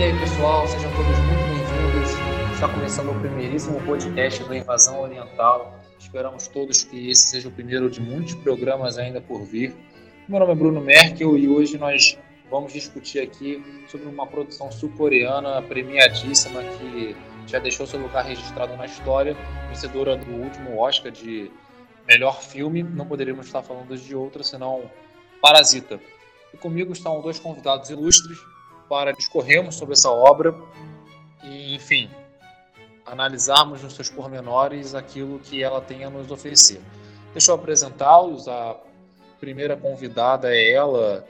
E aí, pessoal, sejam todos muito bem-vindos. Está começando o primeiríssimo podcast do Invasão Oriental. Esperamos todos que esse seja o primeiro de muitos programas ainda por vir. Meu nome é Bruno Merkel e hoje nós vamos discutir aqui sobre uma produção sul-coreana premiadíssima que já deixou seu lugar registrado na história, vencedora do último Oscar de melhor filme. Não poderíamos estar falando de outra senão Parasita. E comigo estão dois convidados ilustres para discorrermos sobre essa obra e, enfim, analisarmos nos seus pormenores aquilo que ela tem a nos oferecer. Deixa eu apresentá-los. A primeira convidada é ela,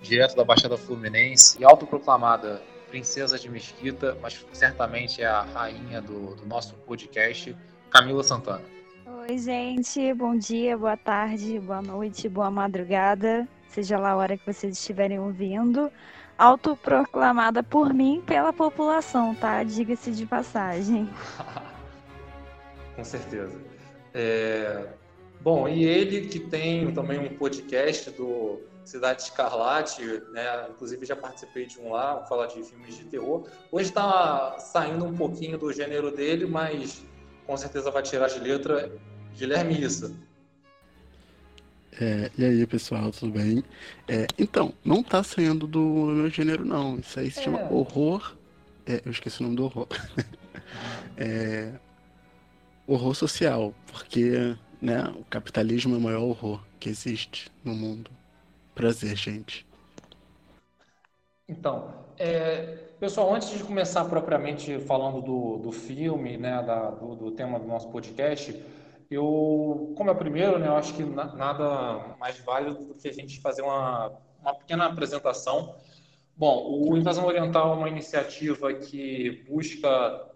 direto da Baixada Fluminense, e autoproclamada princesa de Mesquita, mas certamente é a rainha do, do nosso podcast, Camila Santana. Oi, gente. Bom dia, boa tarde, boa noite, boa madrugada, seja lá a hora que vocês estiverem ouvindo autoproclamada por mim pela população, tá? Diga-se de passagem. Com certeza. É... Bom, e ele que tem também um podcast do Cidade Escarlate, né? Inclusive já participei de um lá, falar de filmes de terror. Hoje está saindo um pouquinho do gênero dele, mas com certeza vai tirar de letra Guilherme Issa. É, e aí, pessoal, tudo bem? É, então, não tá saindo do meu gênero, não. Isso aí se chama é. horror. É, eu esqueci o nome do horror. É, horror social, porque né, o capitalismo é o maior horror que existe no mundo. Prazer, gente. Então, é, pessoal, antes de começar propriamente falando do, do filme, né, da, do, do tema do nosso podcast, eu, como é o primeiro, né, eu acho que nada mais válido do que a gente fazer uma, uma pequena apresentação. Bom, o Invasão Oriental é uma iniciativa que busca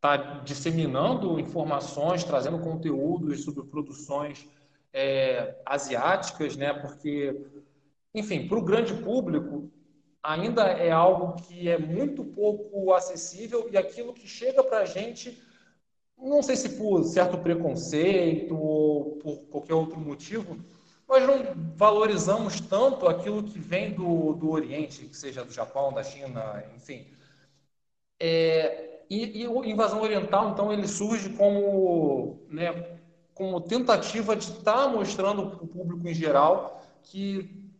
tá disseminando informações, trazendo conteúdos sobre produções é, asiáticas, né, porque, enfim, para o grande público, ainda é algo que é muito pouco acessível e aquilo que chega para a gente não sei se por certo preconceito ou por qualquer outro motivo, nós não valorizamos tanto aquilo que vem do, do Oriente, que seja do Japão, da China, enfim. É, e, e a invasão oriental, então, ele surge como, né, como tentativa de estar tá mostrando para o público em geral que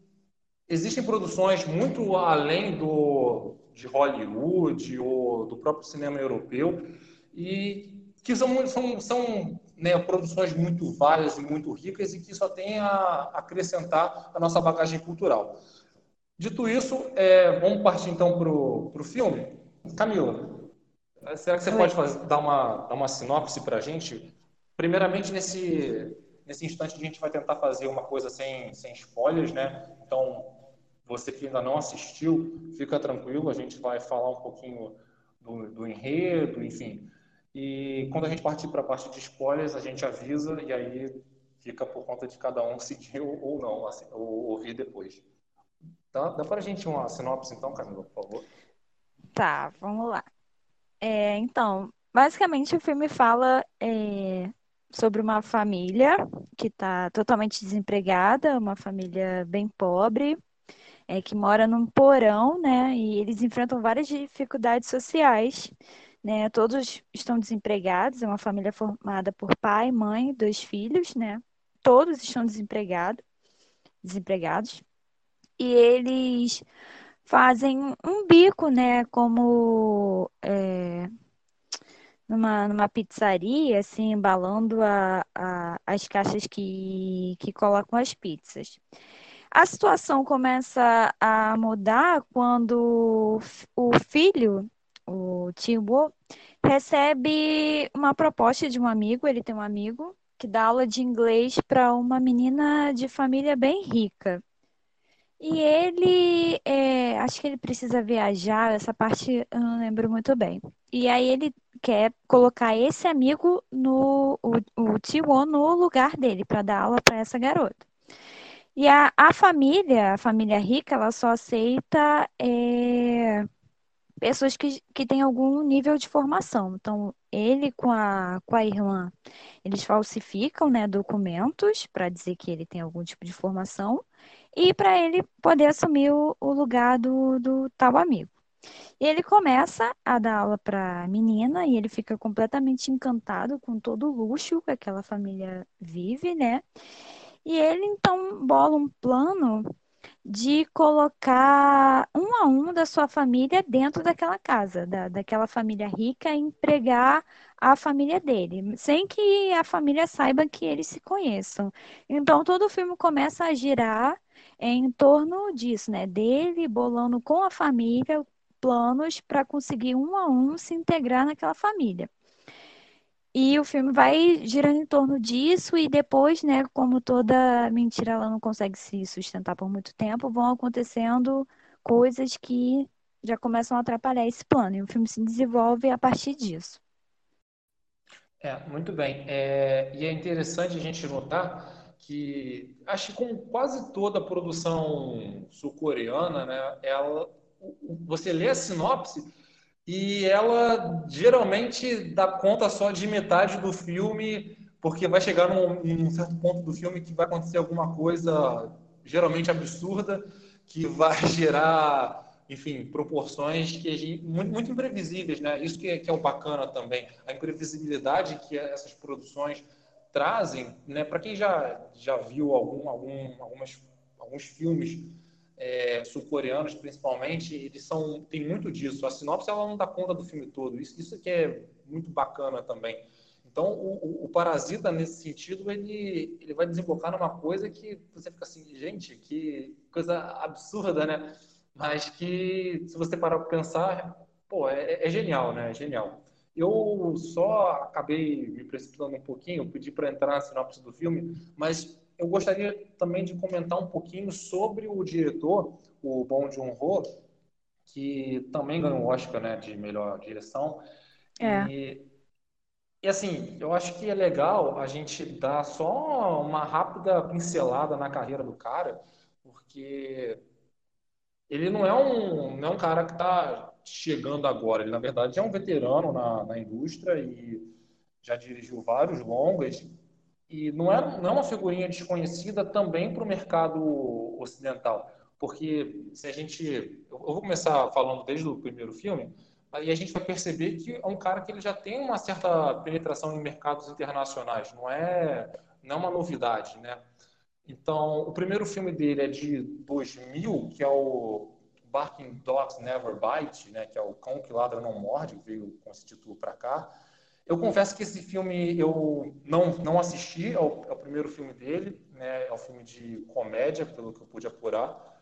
existem produções muito além do, de Hollywood ou do próprio cinema europeu e que são, são, são né, produções muito várias e muito ricas e que só tem a acrescentar a nossa bagagem cultural. Dito isso, é, vamos partir então para o filme. Camila, será que você pode fazer, dar, uma, dar uma sinopse para a gente? Primeiramente, nesse, nesse instante, a gente vai tentar fazer uma coisa sem, sem spoilers, né? Então, você que ainda não assistiu, fica tranquilo, a gente vai falar um pouquinho do, do enredo, enfim, e quando a gente partir para a parte de spoilers, a gente avisa e aí fica por conta de cada um seguir ou não, assim, ou ouvir depois. Tá? Dá para a gente uma sinopse então, Camila, por favor? Tá, vamos lá. É, então, basicamente o filme fala é, sobre uma família que está totalmente desempregada, uma família bem pobre, é, que mora num porão, né? E eles enfrentam várias dificuldades sociais né? Todos estão desempregados, é uma família formada por pai, mãe, dois filhos, né? Todos estão desempregados, desempregados. E eles fazem um bico, né? Como é, numa, numa pizzaria, assim, embalando a, a, as caixas que, que colocam as pizzas. A situação começa a mudar quando o filho o tio Bo, recebe uma proposta de um amigo, ele tem um amigo que dá aula de inglês para uma menina de família bem rica. E ele, é, acho que ele precisa viajar, essa parte eu não lembro muito bem. E aí ele quer colocar esse amigo no o, o no lugar dele para dar aula para essa garota. E a, a família, a família rica, ela só aceita é, pessoas que, que têm algum nível de formação. Então, ele com a, com a irmã, eles falsificam né, documentos para dizer que ele tem algum tipo de formação e para ele poder assumir o, o lugar do, do tal amigo. Ele começa a dar aula para a menina e ele fica completamente encantado com todo o luxo que aquela família vive, né? E ele então bola um plano de colocar um a um da sua família dentro daquela casa, da, daquela família rica, e empregar a família dele, sem que a família saiba que eles se conheçam. Então todo o filme começa a girar em torno disso, né? Dele bolando com a família planos para conseguir um a um se integrar naquela família. E o filme vai girando em torno disso, e depois, né, como toda mentira ela não consegue se sustentar por muito tempo, vão acontecendo coisas que já começam a atrapalhar esse plano. E o filme se desenvolve a partir disso. É, muito bem. É, e é interessante a gente notar que, acho que com quase toda a produção sul-coreana, né, ela, você lê a sinopse e ela geralmente dá conta só de metade do filme, porque vai chegar num, num certo ponto do filme que vai acontecer alguma coisa geralmente absurda, que vai gerar, enfim, proporções que gente, muito, muito, imprevisíveis, né? Isso que é, que é o bacana também, a imprevisibilidade que essas produções trazem, né? Para quem já já viu algum, algum algumas alguns filmes é, sul-coreanos, principalmente, eles são tem muito disso. A sinopse ela não dá conta do filme todo. Isso, isso que é muito bacana também. Então, o, o, o, Parasita, nesse sentido, ele, ele vai desembocar numa coisa que você fica assim, gente, que coisa absurda, né? Mas que, se você parar para pensar, pô, é, é, genial, né? É genial. Eu só acabei me precipitando um pouquinho, pedi para entrar na sinopse do filme, mas eu gostaria também de comentar um pouquinho sobre o diretor, o Bong Joon-ho, que também ganhou o Oscar né, de melhor direção. É. E, e assim, eu acho que é legal a gente dar só uma rápida pincelada na carreira do cara, porque ele não é um, não é um cara que está chegando agora. Ele, na verdade, é um veterano na, na indústria e já dirigiu vários longas e não é, não é uma figurinha desconhecida também para o mercado ocidental. Porque se a gente. Eu vou começar falando desde o primeiro filme, aí a gente vai perceber que é um cara que ele já tem uma certa penetração em mercados internacionais, não é, não é uma novidade, né? Então, o primeiro filme dele é de 2000, que é o Barking Dogs Never Bite, né, que é o Cão que Ladra Não Morde, veio com esse título para cá. Eu confesso que esse filme eu não, não assisti ao, ao primeiro filme dele, né? É um filme de comédia, pelo que eu pude apurar.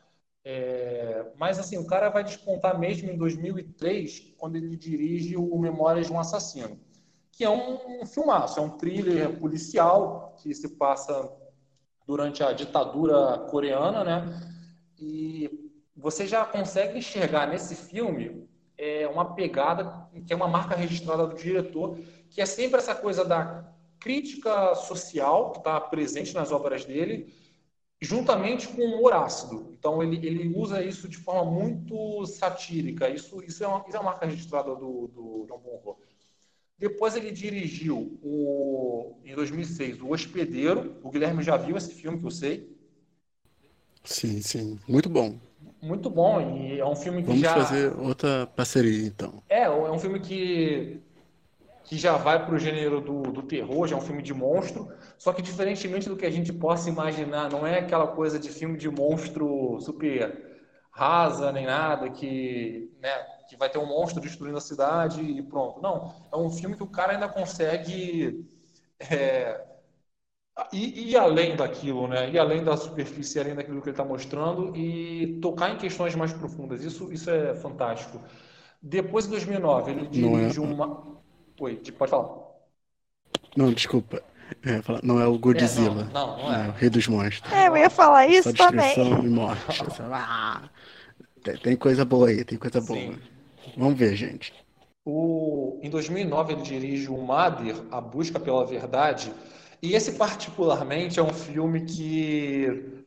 É, mas assim, o cara vai despontar mesmo em 2003, quando ele dirige o Memórias de um Assassino, que é um, um filmaço, é um thriller policial que se passa durante a ditadura coreana, né? E você já consegue enxergar nesse filme é uma pegada que é uma marca registrada do diretor, que é sempre essa coisa da crítica social que está presente nas obras dele, juntamente com o humor ácido. Então ele, ele usa isso de forma muito satírica. Isso, isso, é, uma, isso é uma marca registrada do, do John Bonho. Depois ele dirigiu o, em 2006 o Hospedeiro. O Guilherme já viu esse filme que eu sei. Sim, sim, muito bom muito bom e é um filme que Vamos já... fazer outra parceria, então. É, é um filme que, que já vai para o gênero do, do terror, já é um filme de monstro, só que diferentemente do que a gente possa imaginar, não é aquela coisa de filme de monstro super rasa nem nada, que, né, que vai ter um monstro destruindo a cidade e pronto. Não, é um filme que o cara ainda consegue... É, e, e, além daquilo, né? E além da superfície, além daquilo que ele está mostrando, e tocar em questões mais profundas. Isso, isso é fantástico. Depois, em 2009, ele dirige é... uma. Oi, pode falar. Não, desculpa. É, não é o Godzilla. É, não, não, não é. é. o Rei dos Monstros. É, eu ia falar isso Só também. e morte. Ah, tem, tem, coisa boa aí, tem coisa boa. Sim. Vamos ver, gente. O, em 2009, ele dirige o Mother, A Busca pela Verdade, e esse, particularmente, é um filme que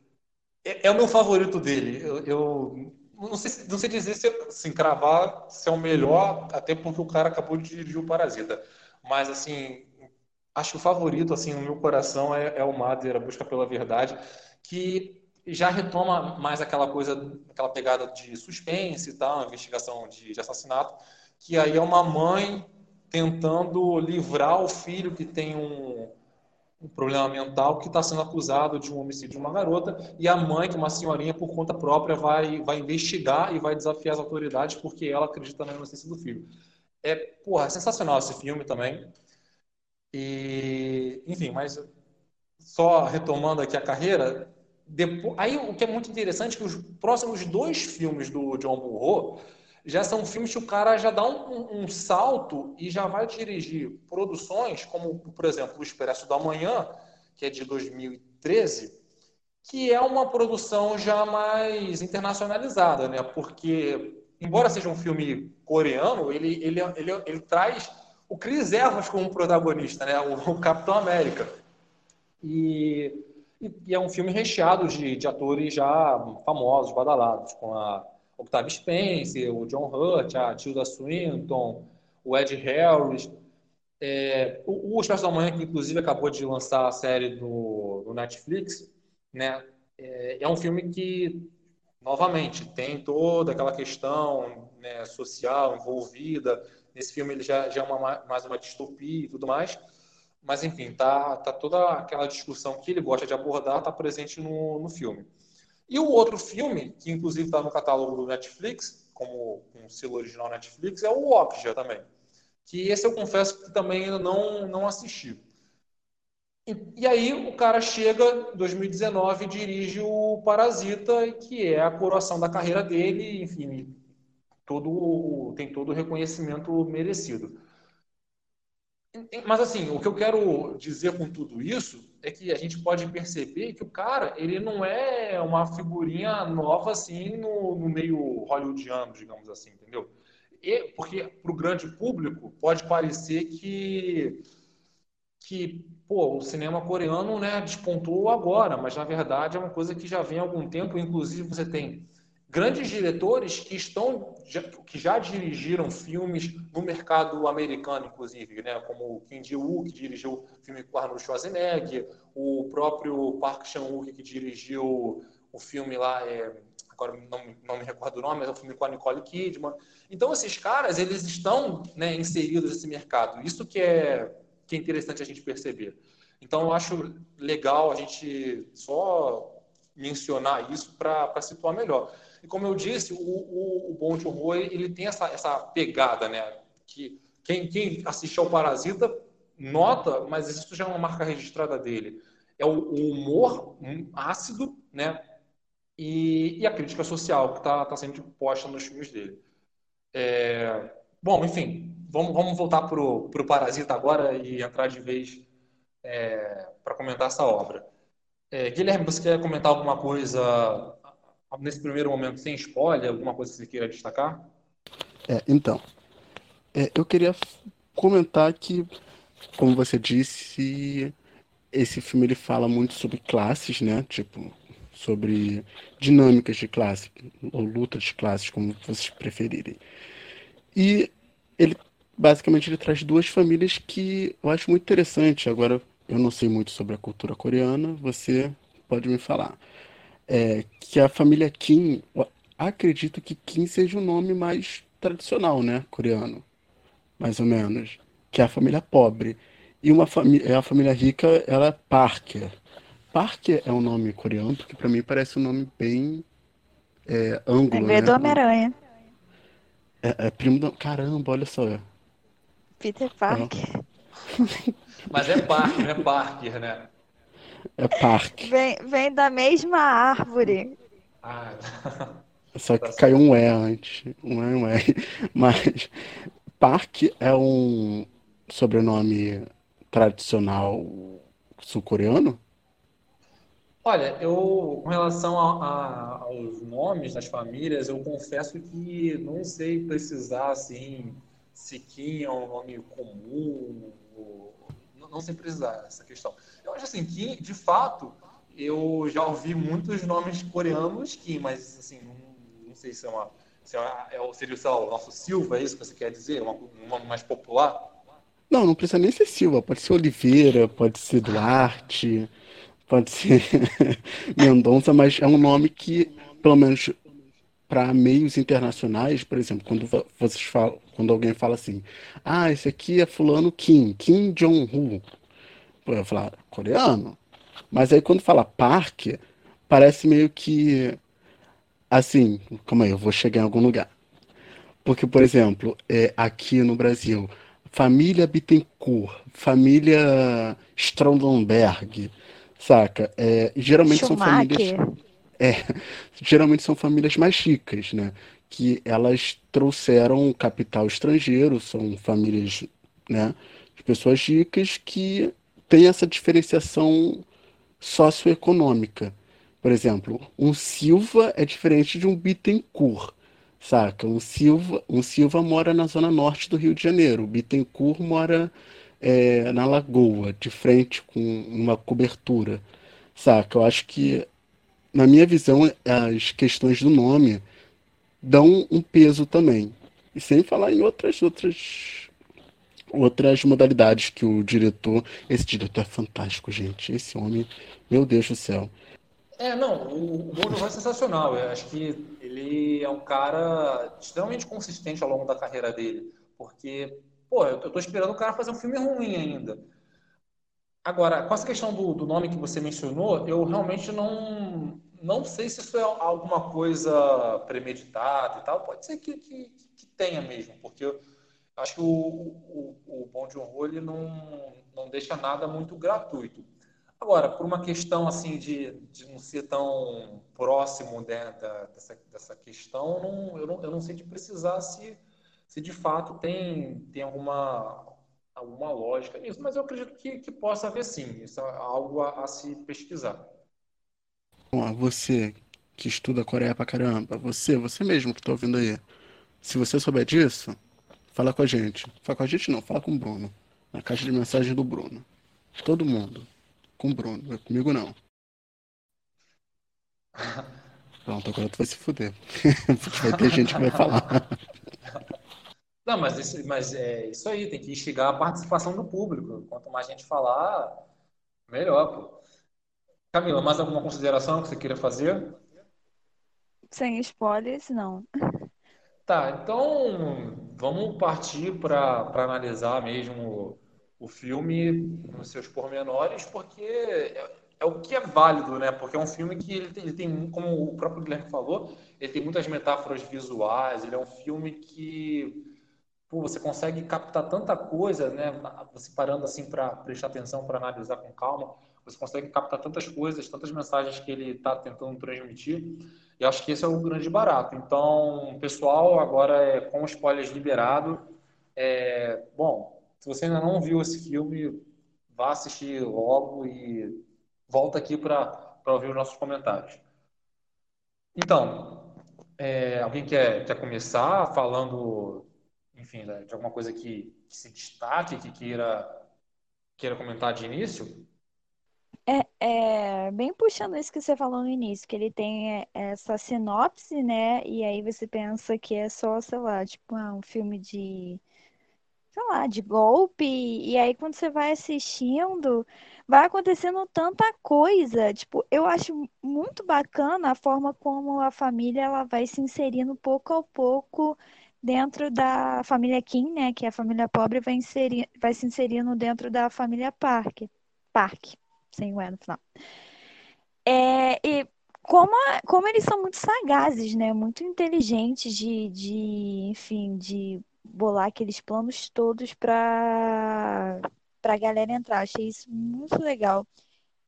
é, é o meu favorito dele. Eu, eu, não, sei, não sei dizer se assim, cravar se é o melhor, até porque o cara acabou de dirigir o Parasita. Mas, assim, acho que o favorito, assim, no meu coração é, é o A Busca pela Verdade, que já retoma mais aquela coisa, aquela pegada de suspense e tal, investigação de, de assassinato, que aí é uma mãe tentando livrar o filho que tem um, um problema mental que está sendo acusado de um homicídio de uma garota e a mãe, que é uma senhorinha por conta própria, vai, vai investigar e vai desafiar as autoridades porque ela acredita na inocência do filho. É, porra, é sensacional esse filme também. E, enfim, mas só retomando aqui a carreira, depois, aí o que é muito interessante é que os próximos dois filmes do John Burro já são filmes que o cara já dá um, um, salto e já vai dirigir produções como, por exemplo, O Expresso da Manhã, que é de 2013, que é uma produção já mais internacionalizada, né? Porque, embora seja um filme coreano, ele, ele, ele, ele traz o Chris Evans como protagonista, né? O, o Capitão América. E, e, é um filme recheado de, de atores já famosos, badalados, com a Octavio Spencer, o John Hurt, a Tilda Swinton, o Ed Harris. É, o, o Expresso da Manhã, que inclusive acabou de lançar a série do, do Netflix, né, é, é, um filme que, novamente, tem toda aquela questão né, social envolvida. Nesse filme ele já, já é uma, mais uma distopia e tudo mais. Mas, enfim, tá, tá toda aquela discussão que ele gosta de abordar, tá presente no, no filme. E o outro filme, que inclusive está no catálogo do Netflix, como um selo original Netflix, é o Okja também. Que esse eu confesso que também ainda não, não assisti. E, e aí o cara chega, em 2019, e dirige o Parasita, que é a coroação da carreira dele, enfim, todo, tem todo o reconhecimento merecido. Mas assim, o que eu quero dizer com tudo isso é que a gente pode perceber que o cara, ele não é uma figurinha nova assim no, no meio hollywoodiano, digamos assim, entendeu? E, porque para o grande público pode parecer que que pô, o cinema coreano né, despontou agora, mas na verdade é uma coisa que já vem há algum tempo. Inclusive você tem grandes diretores que estão que já dirigiram filmes no mercado americano, inclusive, né? como Kim Ji-woo, que dirigiu o filme com Arnold Schwarzenegger, o próprio Park Chan-wook, que dirigiu o filme lá, é, agora não, não me recordo o nome, mas é o filme com a Nicole Kidman. Então, esses caras, eles estão né, inseridos nesse mercado. Isso que é, que é interessante a gente perceber. Então, eu acho legal a gente só mencionar isso para situar melhor. E como eu disse, o, o, o de Horror ele tem essa, essa pegada, né? Que quem, quem assistiu ao Parasita nota, mas isso já é uma marca registrada dele. É o, o humor ácido, né? E, e, a crítica social que está tá sendo posta nos filmes dele. É, bom, enfim, vamos, vamos voltar para o Parasita agora e entrar de vez é, para comentar essa obra. É, Guilherme, você quer comentar alguma coisa nesse primeiro momento, sem spoiler, alguma coisa que você queira destacar? É, então, é, eu queria comentar que, como você disse, esse filme ele fala muito sobre classes, né? Tipo, sobre dinâmicas de classe, ou lutas de classes, como vocês preferirem. E ele, basicamente, ele traz duas famílias que eu acho muito interessante. Agora, eu não sei muito sobre a cultura coreana, você pode me falar é, que a família Kim, acredito que Kim seja o nome mais tradicional, né, coreano, mais ou menos, que é a família pobre. E uma família, é a família rica, ela é Parker. Parker é um nome coreano, porque para mim parece um nome bem é, ângulo, é né? do Homem-Aranha. É, é, primo do... Caramba, olha só. Peter Parker. Mas é Parker, é Parker, né? É parque. Vem, vem da mesma árvore. Ah. Só que tá caiu um E antes. Um E, um E. Mas parque é um sobrenome tradicional sul-coreano? Olha, eu, com relação a, a, aos nomes das famílias, eu confesso que não sei precisar, assim, se Kim é um nome comum, ou, não, precisar essa questão. Eu acho assim que, de fato, eu já ouvi muitos nomes coreanos que, mas assim, não, não sei se é uma. Se é, é, seria sei lá, o nosso Silva, é isso que você quer dizer? Uma, um nome mais popular? Não, não precisa nem ser Silva, pode ser Oliveira, pode ser Duarte, pode ser Mendonça, mas é um nome que, pelo menos para meios internacionais, por exemplo, quando vocês falam, quando alguém fala assim, ah, esse aqui é fulano Kim, Kim Jong-un, eu falar coreano. Mas aí quando fala Park, parece meio que assim, calma aí, eu vou chegar em algum lugar. Porque, por exemplo, é, aqui no Brasil, família Bittencourt, família Strondenberg, saca? É, geralmente Schumacher. são famílias. É, geralmente são famílias mais ricas, né? Que elas trouxeram capital estrangeiro, são famílias, né? De pessoas ricas que têm essa diferenciação socioeconômica. Por exemplo, um Silva é diferente de um Bittencourt, saca? Um Silva, um Silva mora na zona norte do Rio de Janeiro, o Bittencourt mora é, na Lagoa, de frente com uma cobertura, saca? Eu acho que, na minha visão, as questões do nome dão um peso também. E sem falar em outras outras outras modalidades que o diretor, esse diretor é fantástico, gente. Esse homem, meu Deus do céu. É, não, o, Bruno é sensacional. Eu acho que ele é um cara extremamente consistente ao longo da carreira dele. Porque, pô, eu tô esperando o cara fazer um filme ruim ainda. Agora, com essa questão do, do nome que você mencionou, eu realmente não, não sei se isso é alguma coisa premeditada e tal. Pode ser que, que, que tenha mesmo, porque eu acho que o, o, o Bom de Honor ele não, não deixa nada muito gratuito. Agora, por uma questão assim de, de não ser tão próximo né, da, dessa, dessa questão, não, eu, não, eu não sei de precisar se, se de fato tem, tem alguma, alguma lógica nisso, mas eu acredito que, que possa haver sim. Isso é algo a, a se pesquisar. Bom, você que estuda Coreia pra caramba, você, você mesmo que está ouvindo aí, se você souber disso, fala com a gente. Fala com a gente não, fala com o Bruno. Na caixa de mensagem do Bruno. Todo mundo com o Bruno. Comigo não. Pronto, agora tu vai se fuder. Porque vai ter gente que vai falar. Não, mas, isso, mas é isso aí, tem que instigar a participação do público. Quanto mais gente falar, melhor, pô. Camila, mais alguma consideração que você queira fazer? Sem spoilers, não. Tá, então vamos partir para analisar mesmo o filme nos seus pormenores, porque é, é, o que é válido, né? Porque é um filme que ele tem, ele tem, como o próprio Guilherme falou, ele tem muitas metáforas visuais, ele é um filme que pô, você consegue captar tanta coisa, né? Você parando assim para prestar atenção, para analisar com calma, você consegue captar tantas coisas, tantas mensagens que ele está tentando transmitir. E acho que esse é o grande barato. Então, pessoal, agora é com spoilers liberado. É, bom, se você ainda não viu esse filme, vá assistir logo e volta aqui para ouvir os nossos comentários. Então, é, alguém quer, quer começar falando, enfim, de alguma coisa que, que se destaque, que queira, queira comentar de início? É, é, bem puxando isso que você falou no início, que ele tem é, essa sinopse, né? E aí você pensa que é só, sei lá, tipo, ah, um filme de sei lá, de golpe. E aí, quando você vai assistindo, vai acontecendo tanta coisa. Tipo, eu acho muito bacana a forma como a família ela vai se inserindo pouco a pouco dentro da família Kim, né? Que é a família pobre, vai, inserir, vai se inserindo dentro da família Park. Park, sem o E no final. É, e como, a, como eles são muito sagazes, né? Muito inteligentes de, de enfim, de bolar aqueles planos todos para a galera entrar. Achei isso muito legal.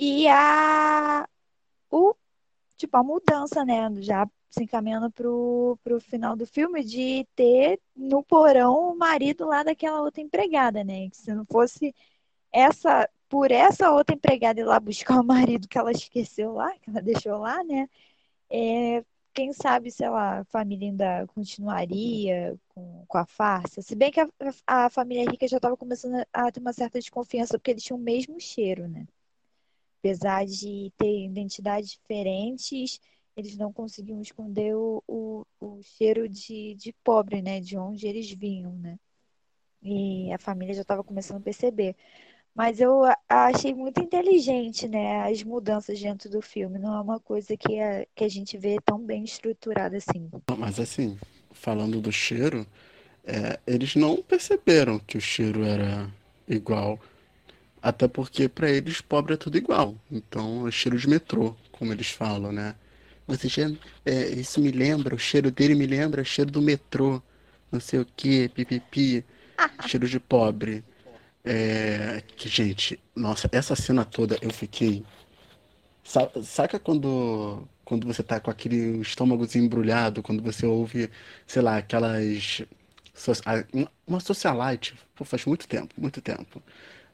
E a o tipo a mudança, né, já se encaminhando pro, pro final do filme de ter no porão o marido lá daquela outra empregada, né? Que se não fosse essa por essa outra empregada ir lá buscar o marido que ela esqueceu lá, que ela deixou lá, né? É, quem sabe, sei lá, a família ainda continuaria com, com a farsa. Se bem que a, a família rica já estava começando a ter uma certa desconfiança, porque eles tinham o mesmo cheiro, né? Apesar de ter identidades diferentes, eles não conseguiam esconder o, o, o cheiro de, de pobre, né? De onde eles vinham, né? E a família já estava começando a perceber. Mas eu achei muito inteligente, né, as mudanças dentro do filme. Não é uma coisa que a, que a gente vê tão bem estruturada assim. Mas assim, falando do cheiro, é, eles não perceberam que o cheiro era igual. Até porque para eles pobre é tudo igual. Então é cheiro de metrô, como eles falam, né? Você já, é, isso me lembra, o cheiro dele me lembra o cheiro do metrô, não sei o que, pipipi, cheiro de pobre. É, que, gente, nossa, essa cena toda eu fiquei. Saca quando, quando você tá com aquele estômago embrulhado, quando você ouve, sei lá, aquelas. Uma socialite, pô, faz muito tempo, muito tempo.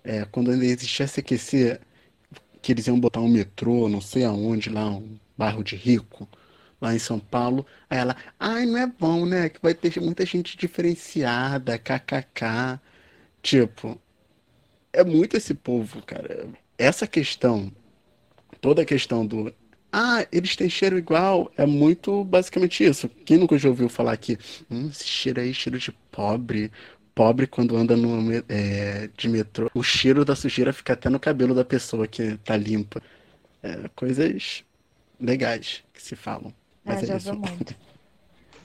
É, quando ainda existia CQC, que eles iam botar um metrô, não sei aonde, lá, um bairro de rico, lá em São Paulo. Aí ela, ai, não é bom, né? Que vai ter muita gente diferenciada, kkk. Tipo, é muito esse povo, cara. Essa questão, toda a questão do. Ah, eles têm cheiro igual, é muito basicamente isso. Quem nunca já ouviu falar que hum, esse cheiro aí, cheiro de pobre, pobre quando anda no, é, de metrô. O cheiro da sujeira fica até no cabelo da pessoa que tá limpa. É, coisas legais que se falam. Mas é, é já muito.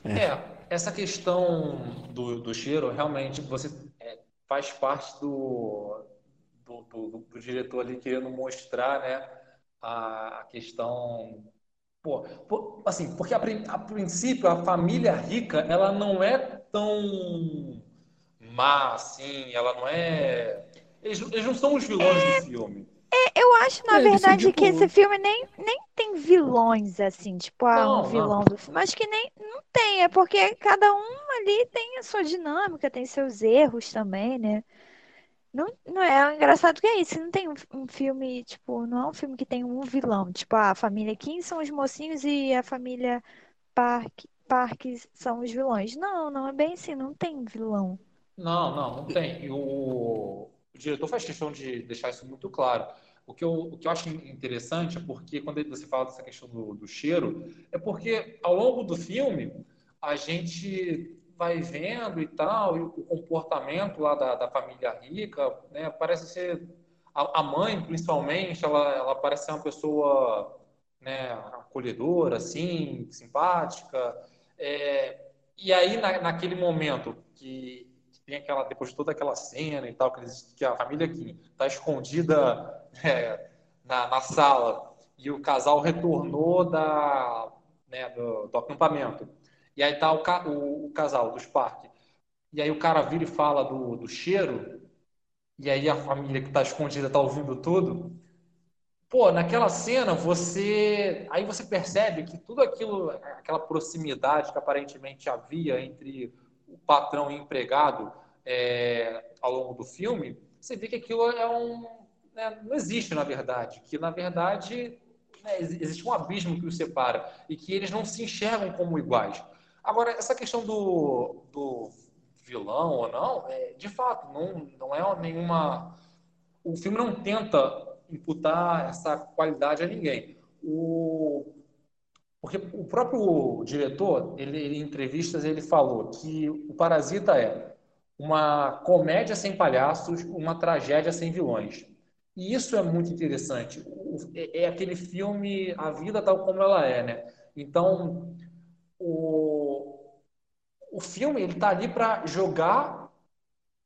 É. é. essa questão do, do cheiro, realmente, você é, faz parte do, do, do, do, diretor ali querendo mostrar né, a, a questão. Pô, pô, assim, porque a, a princípio a família rica ela não é tão má, assim, ela não é. Eles, eles não são os vilões é... do filme. É, eu acho, na é, verdade, tipo... que esse filme nem, nem tem vilões, assim, tipo, ah, não, um vilão não. do filme. Acho que nem não tem, é porque cada um ali tem a sua dinâmica, tem seus erros também, né? Não, não é, engraçado que é isso, não tem um, um, filme, tipo, não é um filme que tem um vilão, tipo, ah, a família Kim são os mocinhos e a família Park, Park são os vilões. Não, não é bem assim, não tem vilão. Não, não, não tem. O, o diretor faz questão de deixar isso muito claro. O que, eu, o que eu acho interessante é porque, quando você fala dessa questão do, do cheiro, é porque ao longo do filme a gente vai vendo e tal, e o comportamento lá da, da família rica, né, parece ser a, a, mãe, principalmente, ela, ela parece ser uma pessoa né, acolhedora, assim, simpática. É, e aí, na, naquele momento que tem aquela, depois de toda aquela cena e tal, que, eles, que a família que está escondida é, na, na, sala e o casal retornou da, né, do, do, acampamento. E aí tá o, o, o casal dos parques. E aí o cara vira e fala do, do cheiro, e aí a família que está escondida está ouvindo tudo. Pô, naquela cena você, aí você percebe que tudo aquilo, aquela proximidade que aparentemente havia entre o patrão e empregado é, ao longo do filme, você vê que aquilo é um. Né, não existe, na verdade. Que, na verdade, né, existe um abismo que os separa e que eles não se enxergam como iguais. Agora, essa questão do, do vilão ou não, é, de fato, não, não é nenhuma. O filme não tenta imputar essa qualidade a ninguém. O, porque o próprio diretor, ele, ele, em entrevistas, ele falou que o Parasita é uma comédia sem palhaços, uma tragédia sem vilões. E isso é muito interessante. É, é aquele filme A Vida Tal Como Ela É, né? Então, o, o filme ele está ali para jogar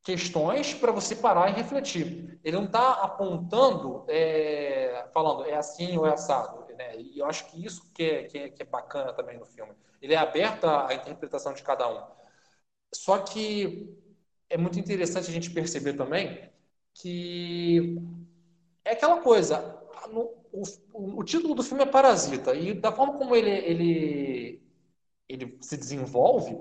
questões para você parar e refletir. Ele não está apontando, é, falando é assim ou é assado. Né? E eu acho que isso que é, que é, que é bacana também no filme. Ele é aberto à interpretação de cada um. Só que é muito interessante a gente perceber também que é aquela coisa. O, o, título do filme é Parasita e da forma como ele, ele, ele se desenvolve,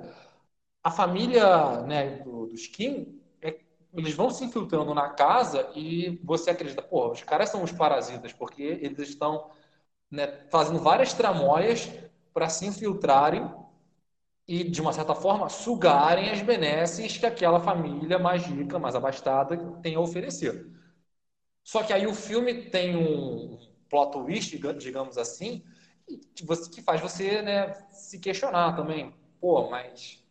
a família né, do, dos Kim é, eles vão se infiltrando na casa e você acredita, pô, os caras são os parasitas porque eles estão né, fazendo várias tramóias para se infiltrarem e, de uma certa forma, sugarem as benesses que aquela família mais rica, mais abastada, tem a oferecer. Só que aí o filme tem um plot twist, digamos assim, que faz você né, se questionar também. Pô, mas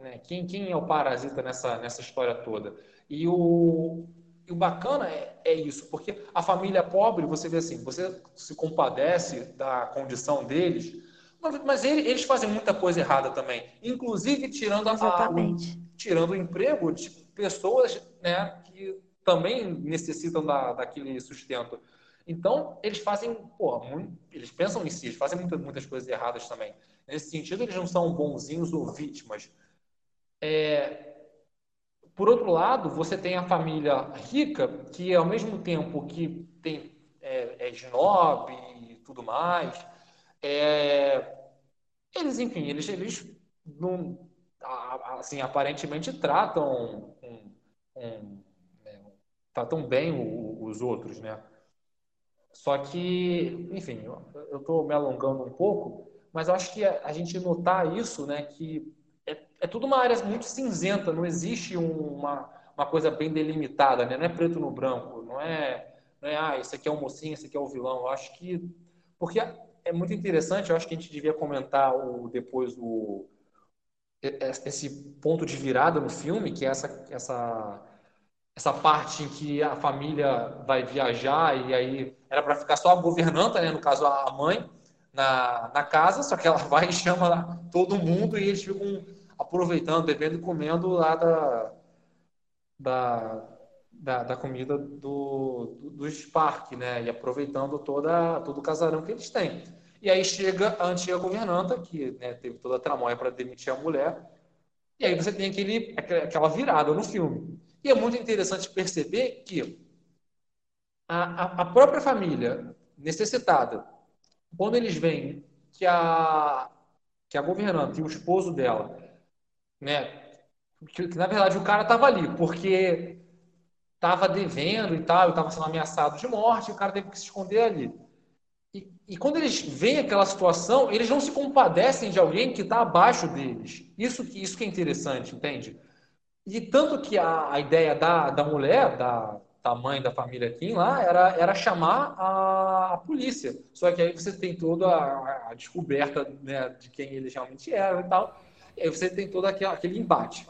né, quem, quem é o parasita nessa, nessa história toda? E o, e o bacana é, é, isso, porque a família pobre, você vê assim, você se compadece da condição deles, mas, mas ele, eles fazem muita coisa errada também, inclusive tirando, a, o, tirando o emprego de pessoas né, que também necessitam da, daquele sustento. Então, eles fazem, porra, muito, eles pensam em si, eles fazem muitas, muitas coisas erradas também. Nesse sentido, eles não são bonzinhos ou vítimas. É, por outro lado, você tem a família rica, que ao mesmo tempo que tem é, é snob e tudo mais, é, eles, enfim, eles, eles não, assim, aparentemente tratam, um, um, né, tratam bem o, os outros, né? Só que, enfim, eu estou me alongando um pouco, mas acho que a, a gente notar isso, né, que é tudo uma área muito cinzenta, não existe uma, uma coisa bem delimitada, né? não é preto no branco, não é, não é, ah, esse aqui é o mocinho, esse aqui é o vilão. Eu acho que, porque é muito interessante, eu acho que a gente devia comentar o, depois o, esse ponto de virada no filme, que é essa, essa, essa parte em que a família vai viajar e aí era para ficar só a governanta, né? no caso a mãe, na, na casa, só que ela vai e chama todo mundo e eles ficam aproveitando, bebendo e comendo lá da, da, da, da comida do, do, do Spark, né? E aproveitando toda, todo o casarão que eles têm. E aí chega a antiga governanta, que né, teve toda a tramóia para demitir a mulher, e aí você tem aquele, aquela virada no filme. E é muito interessante perceber que a, a própria família necessitada, quando eles veem que a, que a governanta e o esposo dela né? Que, que na verdade o cara estava ali porque estava devendo e tal, estava sendo ameaçado de morte, e o cara teve que se esconder ali. E, e, quando eles veem aquela situação, eles não se compadecem de alguém que está abaixo deles. Isso que, isso que é interessante, entende? E tanto que a, a ideia da, da mulher, da, da mãe da família Kim lá, era, era chamar a, a polícia. Só que aí você tem toda a, a descoberta né, de quem eles realmente eram e tal. E aí você tem todo aquele, aquele embate.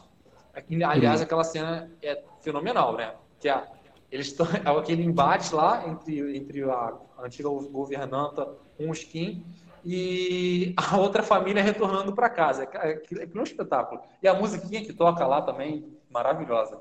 Aliás, uhum. aquela cena é fenomenal, né? Que é, eles estão, é aquele embate lá entre, entre a antiga governanta o Skin e a outra família retornando para casa. É, é, é um espetáculo. E a musiquinha que toca lá também, maravilhosa.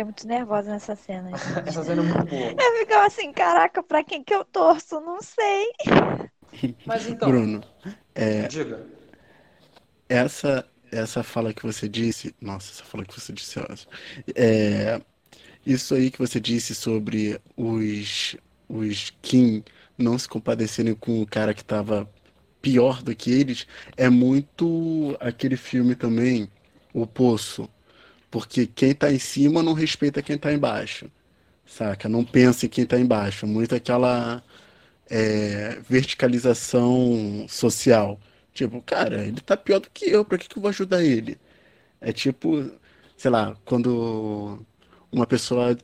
Fiquei muito nervosa nessa cena. Essa cena é muito boa. Eu ficava assim, caraca, pra quem que eu torço? Não sei. Mas então. Bruno, é, diga. Essa, essa fala que você disse. Nossa, essa fala que você disse, é, isso aí que você disse sobre os, os Kim não se compadecerem com o cara que tava pior do que eles, é muito aquele filme também, O Poço porque quem está em cima não respeita quem está embaixo. Saca? Não pensa em quem está embaixo. Muito aquela é, verticalização social. Tipo, cara, ele tá pior do que eu, pra que, que eu vou ajudar ele? É tipo, sei lá, quando uma pessoa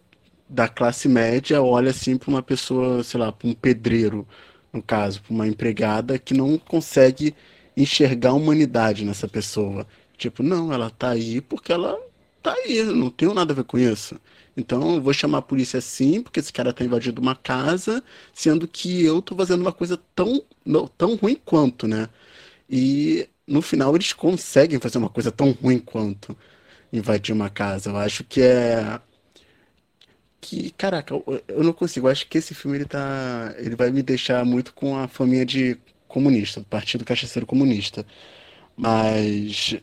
da classe média olha assim para uma pessoa, sei lá, para um pedreiro, no caso, para uma empregada que não consegue enxergar a humanidade nessa pessoa. Tipo, não, ela tá aí porque ela tá aí, não tenho nada a ver com isso. Então eu vou chamar a polícia sim, porque esse cara tá invadindo uma casa, sendo que eu tô fazendo uma coisa tão, não, tão ruim quanto, né? E no final eles conseguem fazer uma coisa tão ruim quanto invadir uma casa. Eu acho que é que, caraca, eu, não consigo. Eu acho que esse filme ele tá, ele vai me deixar muito com a família de comunista, do Partido Cachaceiro Comunista. Mas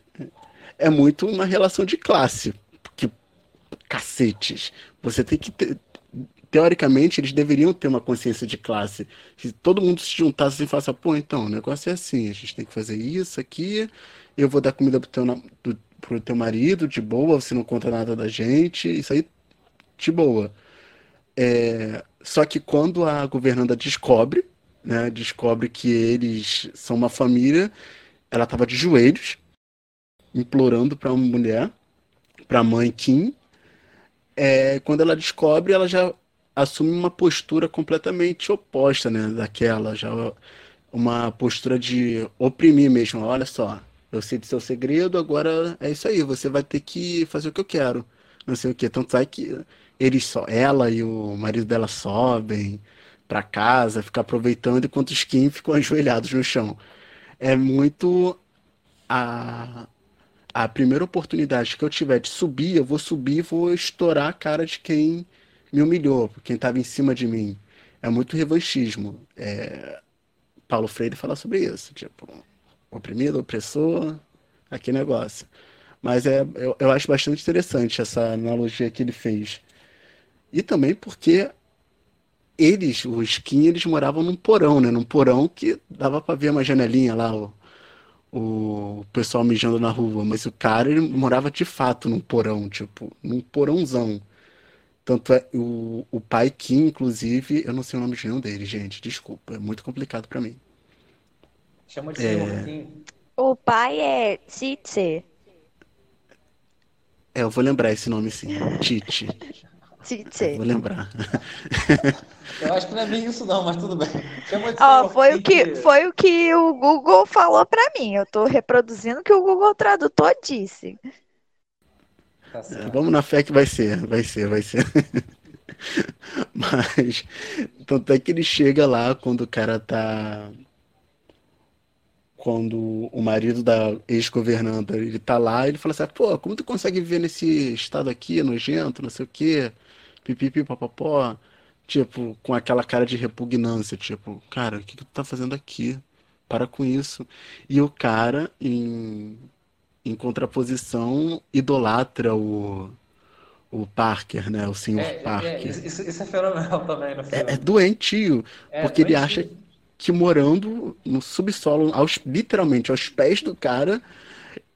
é muito uma relação de classe. Porque, cacetes, você tem que ter. Teoricamente, eles deveriam ter uma consciência de classe. Se todo mundo se juntasse e falasse, pô, então, o negócio é assim, a gente tem que fazer isso aqui, eu vou dar comida pro teu, do, pro teu marido, de boa, você não conta nada da gente, isso aí, de boa. É, só que quando a governanta descobre, né, descobre que eles são uma família, ela estava de joelhos, implorando para uma mulher, para a mãe Kim. É, quando ela descobre, ela já assume uma postura completamente oposta, né, daquela, já uma postura de oprimir mesmo. Olha só, eu sei do seu segredo, agora é isso aí, você vai ter que fazer o que eu quero. Não sei o que. Tanto é que eles só, ela e o marido dela sobem para casa, ficam aproveitando enquanto os Kim ficam ajoelhados no chão. É muito a a primeira oportunidade que eu tiver de subir, eu vou subir e vou estourar a cara de quem me humilhou, quem estava em cima de mim. É muito revanchismo. É... Paulo Freire fala sobre isso, tipo, oprimido, opressor, aquele negócio. Mas é, eu, eu acho bastante interessante essa analogia que ele fez. E também porque eles, os skin, eles moravam num porão, né? Num porão que dava para ver uma janelinha lá, o, o pessoal mijando na rua. Mas o cara, ele morava de fato num porão, tipo, num porãozão. Tanto é, o, o pai Kim, inclusive, eu não sei o nome de nenhum deles, gente, desculpa, é muito complicado para mim. Chama de é... Kim. O pai é Tite. É, eu vou lembrar esse nome sim. Tite. Tite. Vou lembrar. Eu acho que não é bem isso não, mas tudo bem. Ó, foi o que foi o que o Google falou para mim. Eu tô reproduzindo o que o Google Tradutor disse. Tá é, vamos na fé que vai ser, vai ser, vai ser. Mas tanto é que ele chega lá quando o cara tá quando o marido da ex-governanta, ele tá lá, ele fala assim, pô, como tu consegue viver nesse estado aqui, nojento, não sei o quê, pipipi, papapó, tipo, com aquela cara de repugnância, tipo, cara, o que, que tu tá fazendo aqui? Para com isso. E o cara, em, em contraposição, idolatra o, o Parker, né? O senhor é, é Parker. É, isso, isso, é fenomenal também no filme. É, é doentio, é, porque doentio. ele acha que morando no subsolo, aos, literalmente aos pés do cara,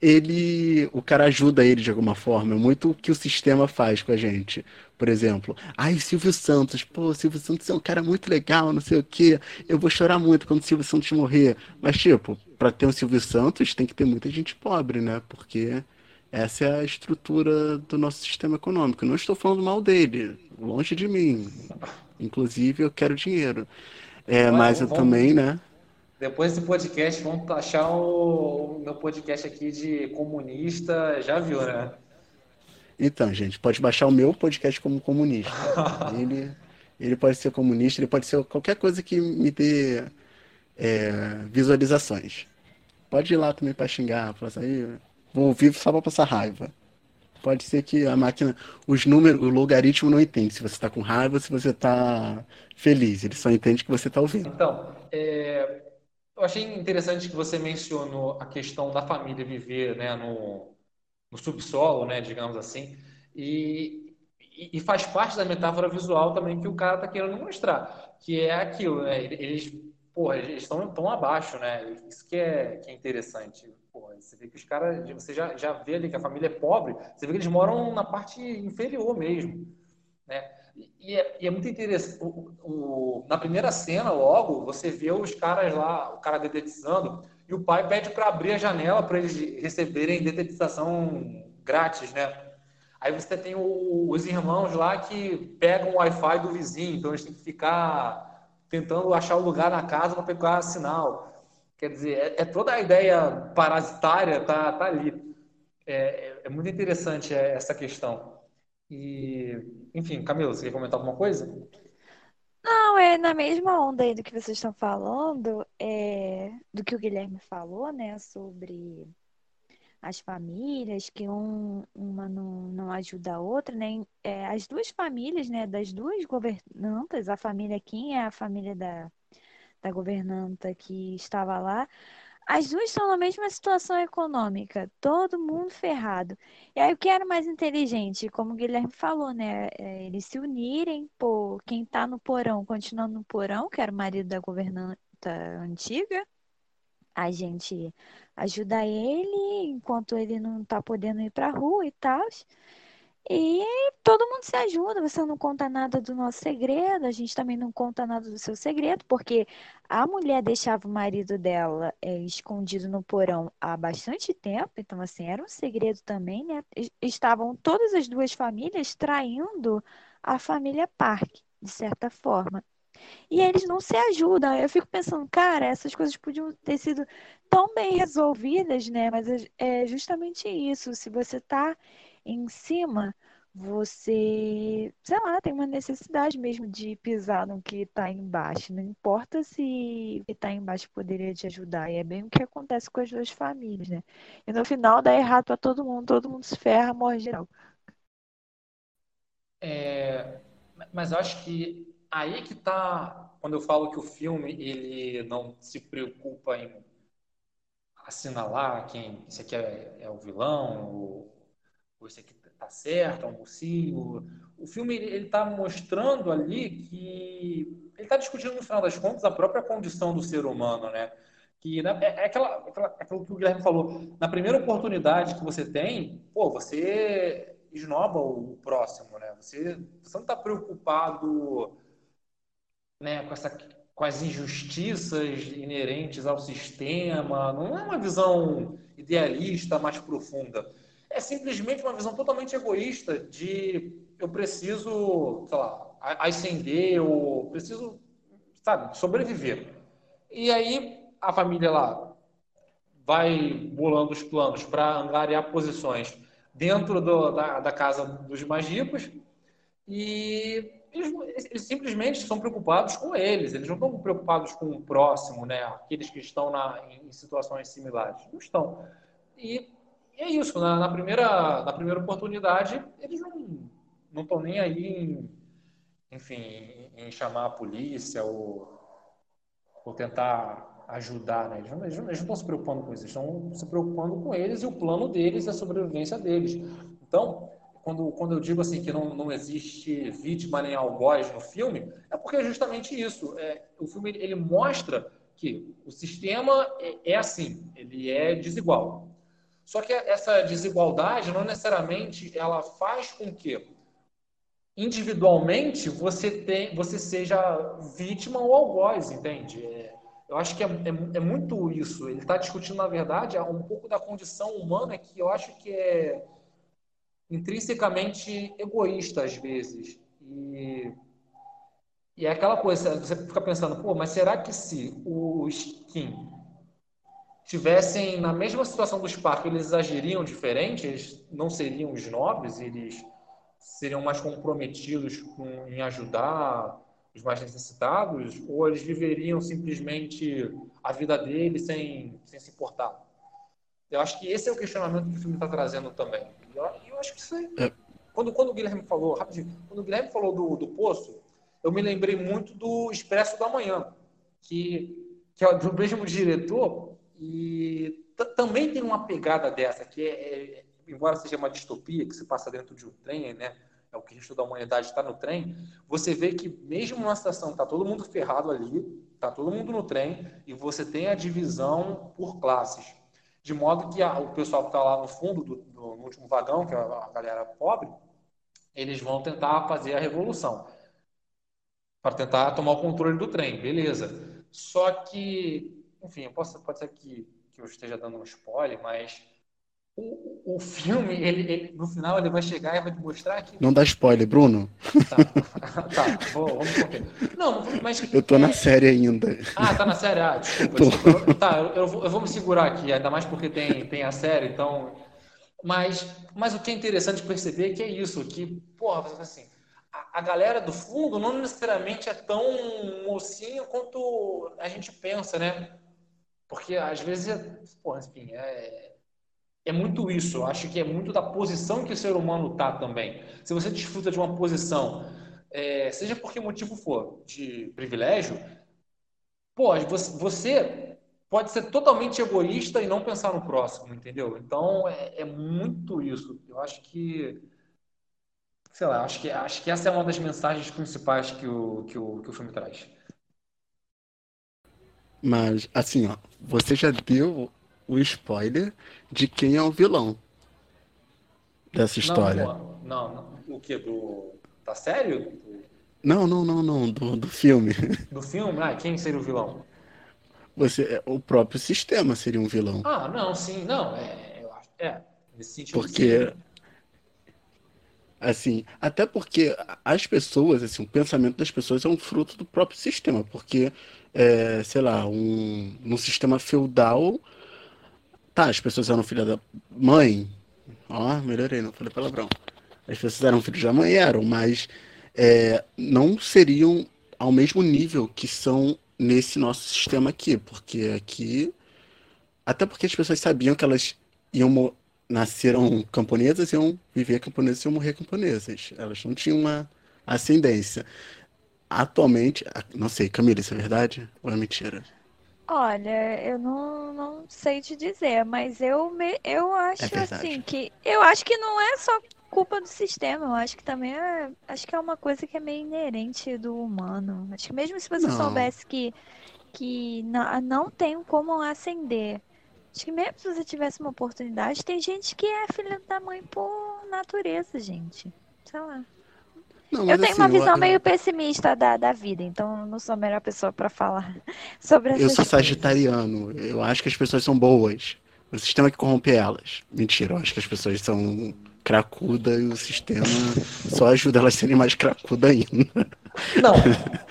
ele, o cara ajuda ele de alguma forma. É muito o que o sistema faz com a gente. Por exemplo, ai, o Silvio Santos, pô, o Silvio Santos é um cara muito legal, não sei o quê. Eu vou chorar muito quando o Silvio Santos morrer. Mas, tipo, para ter um Silvio Santos, tem que ter muita gente pobre, né? Porque essa é a estrutura do nosso sistema econômico. Não estou falando mal dele, longe de mim. Inclusive, eu quero dinheiro. É, mas eu também, né? Depois desse podcast, vamos taxar o, o meu podcast aqui de comunista, já viu, né? Então, gente, pode baixar o meu podcast como comunista. ele, ele pode ser comunista, ele pode ser qualquer coisa que me dê é, visualizações. Pode ir lá também para xingar, falar assim, vou ouvir só para passar raiva. Pode ser que a máquina, os números, o logaritmo não entende se você está com raiva ou se você está feliz. Ele só entende que você está ouvindo. Então, é, eu achei interessante que você mencionou a questão da família viver né, no, no subsolo, né, digamos assim, e, e, faz parte da metáfora visual também que o cara está querendo mostrar, que é aquilo, né, eles, porra, eles estão tão abaixo, né, isso que é, que é interessante você vê que os caras, você já, já vê ali que a família é pobre, você vê que eles moram na parte inferior mesmo, né? E é, e é muito interessante. O, o, na primeira cena, logo, você vê os caras lá, o cara dedetizando, e o pai pede para abrir a janela para eles receberem dedetização grátis, né? Aí você tem o, os irmãos lá que pegam o Wi-Fi do vizinho, então eles têm que ficar tentando achar o lugar na casa para pegar sinal. Quer dizer, é, é toda a ideia parasitária tá, tá ali. É, é, é muito interessante é, essa questão. E, enfim, Camila, você quer comentar alguma coisa? Não, é na mesma onda aí do que vocês estão falando, é, do que o Guilherme falou, né, sobre as famílias, que um, uma não, não ajuda a outra, né? É, as duas famílias, né, das duas governantas, a família Kim é a família da, da governanta que estava lá, as duas estão na mesma situação econômica, todo mundo ferrado. E aí o que era mais inteligente, como o Guilherme falou, né? É, eles se unirem, pô, quem tá no porão, continuando no porão, que era o marido da governanta antiga, a gente ajuda ele enquanto ele não tá podendo ir pra rua e tal. E todo mundo se ajuda, você não conta nada do nosso segredo, a gente também não conta nada do seu segredo, porque a mulher deixava o marido dela é, escondido no porão há bastante tempo, então assim, era um segredo também, né? Estavam todas as duas famílias traindo a família Park, de certa forma. E eles não se ajudam. Eu fico pensando, cara, essas coisas podiam ter sido tão bem resolvidas, né? Mas é, justamente isso. Se você tá em cima, você, sei lá, tem uma necessidade mesmo de pisar no que está embaixo. Não importa se o que está embaixo poderia te ajudar. E é bem o que acontece com as duas famílias, né? E no final dá errado para todo mundo, todo mundo se ferra, morre geral. É, mas acho que aí que tá quando eu falo que o filme ele não se preocupa em assinalar quem esse aqui é, é o vilão esse aqui tá certo, é um mocinho. O filme ele está mostrando ali que ele está discutindo no final das contas a própria condição do ser humano, né? Que é, é aquela, aquela, aquilo que o Guilherme falou. Na primeira oportunidade que você tem, pô, você esnoba o próximo, né? Você, você não está preocupado né, com, essa, com as injustiças inerentes ao sistema, não é uma visão idealista mais profunda. É simplesmente uma visão totalmente egoísta de eu preciso, sei lá, ascender, ou preciso, sabe, sobreviver. E aí a família lá vai bolando os planos para angariar posições dentro do, da, da casa dos mais ricos e eles, eles, simplesmente são preocupados com eles, eles não estão preocupados com o próximo, né? Aqueles que estão na, em situações similares. Não estão. E, e é isso, na, na, primeira, na primeira oportunidade, eles não, estão nem aí em, enfim, em chamar a polícia ou, ou tentar ajudar, né? Eles não, eles não, estão se preocupando com isso, eles estão se preocupando com eles e o plano deles é a sobrevivência deles. Então, quando, quando eu digo assim que não, não existe vítima nem algoz no filme, é porque é justamente isso. É, o filme ele mostra que o sistema é, é assim, ele é desigual. Só que essa desigualdade não necessariamente ela faz com que individualmente você tem, você seja vítima ou algoz, entende? É, eu acho que é, é, é muito isso. Ele está discutindo, na verdade, um pouco da condição humana que eu acho que é intrinsecamente egoísta às vezes. E, e é aquela coisa, você fica pensando, pô, mas será que se os Kim tivessem na mesma situação do Spark, eles agiriam diferente? Eles não seriam os nobres? Eles seriam mais comprometidos com, em ajudar os mais necessitados? Ou eles viveriam simplesmente a vida deles sem, sem se importar? Eu acho que esse é o questionamento que o filme está trazendo também. E eu, eu, acho que isso é... é. Quando, quando o Guilherme falou, rapidinho, quando o Guilherme falou do, do Poço, eu me lembrei muito do Expresso da Manhã, que, que é do mesmo diretor, e também tem uma pegada dessa, que é, é, embora seja uma distopia, que se passa dentro de um trem, né? É o que a gente da humanidade está no trem. Você vê que mesmo numa situação tá todo mundo ferrado ali, tá todo mundo no trem, e você tem a divisão por classes de modo que a, o pessoal que está lá no fundo, do, do, no último vagão, que é a galera pobre, eles vão tentar fazer a revolução para tentar tomar o controle do trem, beleza. Só que, enfim, posso, pode ser que, que eu esteja dando um spoiler, mas o, o filme, ele, ele, no final, ele vai chegar e vai te mostrar que. Não dá spoiler, Bruno. Tá, tá vou, vamos conter. Não, mas. Eu tô na série ainda. Ah, tá na série? Ah, desculpa. Tô. Tá, eu, eu, vou, eu vou me segurar aqui, ainda mais porque tem, tem a série, então. Mas, mas o que é interessante perceber é que é isso, que, porra, assim, a, a galera do fundo não necessariamente é tão mocinha quanto a gente pensa, né? Porque às vezes, é, porra, enfim, é é muito isso. Eu acho que é muito da posição que o ser humano está também. Se você desfruta de uma posição, é, seja por que motivo for, de privilégio, pô, você pode ser totalmente egoísta e não pensar no próximo, entendeu? Então é, é muito isso. Eu acho que sei lá, acho que, acho que essa é uma das mensagens principais que o, que o, que o filme traz. Mas, assim, ó, você já deu o spoiler de quem é o vilão dessa história. Não, Não, não. O que? Do. Da série? Do... Não, não, não, não. Do, do filme. Do filme? Ah, quem seria o vilão? Você, é, o próprio sistema seria um vilão. Ah, não, sim, não. É, eu acho, é nesse sentido. Porque. Sim. Assim, até porque as pessoas, assim, o pensamento das pessoas é um fruto do próprio sistema, porque, é, sei lá, um, num sistema feudal, tá, as pessoas eram filha da mãe, ó, melhorei, não falei palavrão, as pessoas eram filhos da mãe, eram, mas é, não seriam ao mesmo nível que são nesse nosso sistema aqui, porque aqui, até porque as pessoas sabiam que elas iam nasceram camponesas, iam viver camponesas e iam morrer camponesas. Elas não tinham uma ascendência. Atualmente, não sei, Camila, isso é verdade ou é mentira? Olha, eu não, não sei te dizer, mas eu, me, eu acho é assim que eu acho que não é só culpa do sistema, eu acho que também é, acho que é uma coisa que é meio inerente do humano. Acho que mesmo se você não. soubesse que que não, não tem como ascender Acho que mesmo se você tivesse uma oportunidade, tem gente que é filha da mãe por natureza, gente. Sei lá. Não, eu tenho assim, uma visão eu... meio pessimista da, da vida, então não sou a melhor pessoa para falar sobre essa Eu sou sagitariano. Eu acho que as pessoas são boas. O sistema que corrompe elas. Mentira, eu acho que as pessoas são cracuda e o sistema só ajuda elas a serem mais cracuda ainda. Não,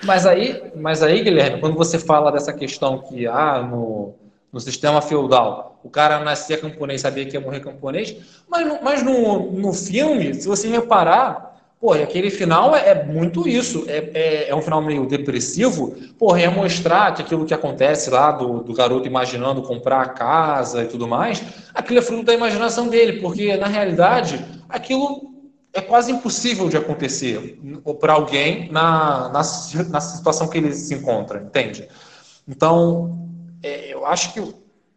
mas aí, mas aí, Guilherme, quando você fala dessa questão que ah, no, no sistema feudal. O cara nascia camponês, sabia que ia morrer camponês, mas, no, mas no, no filme, se você reparar, porra, aquele final é, é muito isso. É, é, é, um final meio depressivo, porra, é mostrar que aquilo que acontece lá do, do garoto imaginando comprar a casa e tudo mais, aquilo é fruto da imaginação dele, porque na realidade aquilo é quase impossível de acontecer para alguém na, na, na situação que ele se encontra, entende? Então, é, eu acho que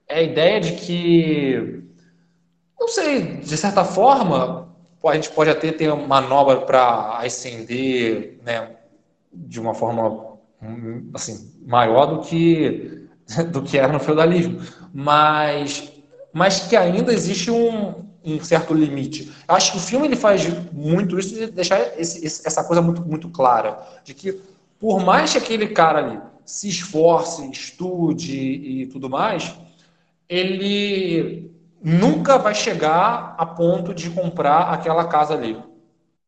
é a ideia de que, não sei, de certa forma, a gente pode até ter manobra para ascender né, de uma forma assim, maior do que, do que era no feudalismo, mas, mas que ainda existe um, um certo limite. Eu acho que o filme ele faz muito isso de deixar esse, essa coisa muito, muito clara, de que por mais que aquele cara ali se esforce, estude e tudo mais, ele nunca vai chegar a ponto de comprar aquela casa ali.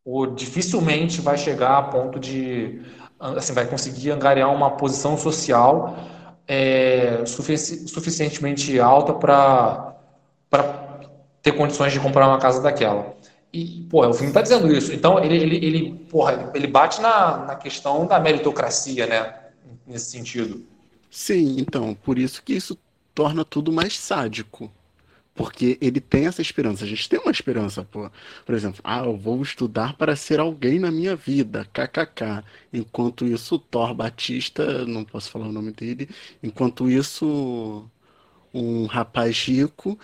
Ou dificilmente vai chegar a ponto de, assim, vai conseguir angariar uma posição social é, sufici suficientemente alta para ter condições de comprar uma casa daquela. E, pô, o filme está dizendo isso. Então, ele, ele, ele, porra, ele bate na, na questão da meritocracia, né? Nesse sentido. Sim, então, por isso que isso torna tudo mais sádico. Porque ele tem essa esperança. A gente tem uma esperança, pô. Por exemplo, ah, eu vou estudar para ser alguém na minha vida, kkk. Enquanto isso, Thor Batista, não posso falar o nome dele, enquanto isso, um rapaz rico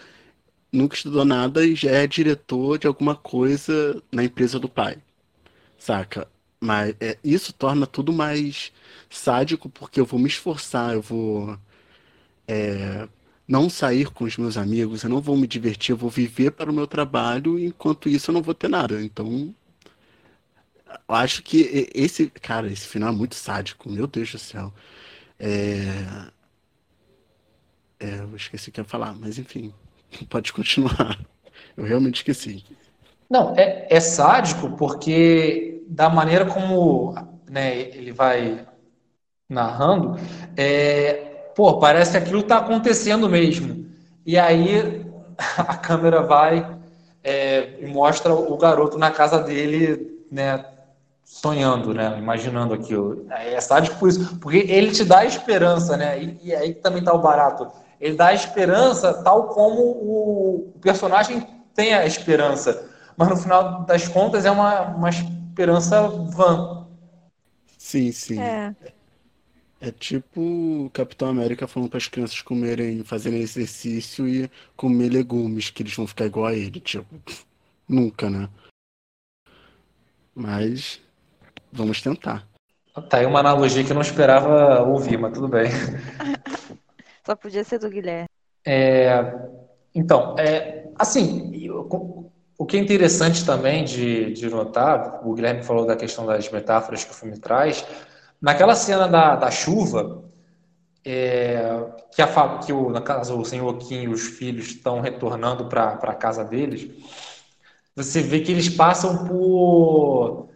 nunca estudou nada e já é diretor de alguma coisa na empresa do pai. Saca? Mas é, isso torna tudo mais sádico porque eu vou me esforçar, eu vou é, não sair com os meus amigos, eu não vou me divertir, eu vou viver para o meu trabalho, enquanto isso eu não vou ter nada. Então, acho que esse, cara, esse final é muito sádico, meu Deus do céu. É, é, eu esqueci o que ia falar, mas enfim, pode continuar. Eu realmente esqueci. Não, é, é sádico porque da maneira como né, ele vai narrando, é, pô, parece que aquilo está acontecendo mesmo. E aí a câmera vai é, e mostra o garoto na casa dele, né, sonhando, né, imaginando aquilo. É sádico por isso, porque ele te dá esperança, né, e, e aí também está o barato. Ele dá esperança tal como o personagem tem a esperança, mas no final das contas é uma, uma esperança vã. Sim, sim. É. É tipo o Capitão América falando para as crianças comerem, fazerem exercício e comer legumes, que eles vão ficar igual a ele. Tipo, nunca, né? Mas vamos tentar. Tá aí uma analogia que eu não esperava ouvir, mas tudo bem. Só podia ser do Guilherme. É, então, é, assim, O que é interessante também de, de notar, o Guilherme falou da questão das metáforas que o filme traz, naquela cena da, da chuva, é, que, a, que o, na casa o senhor Kim e os filhos estão retornando para a casa deles, você vê que eles passam por.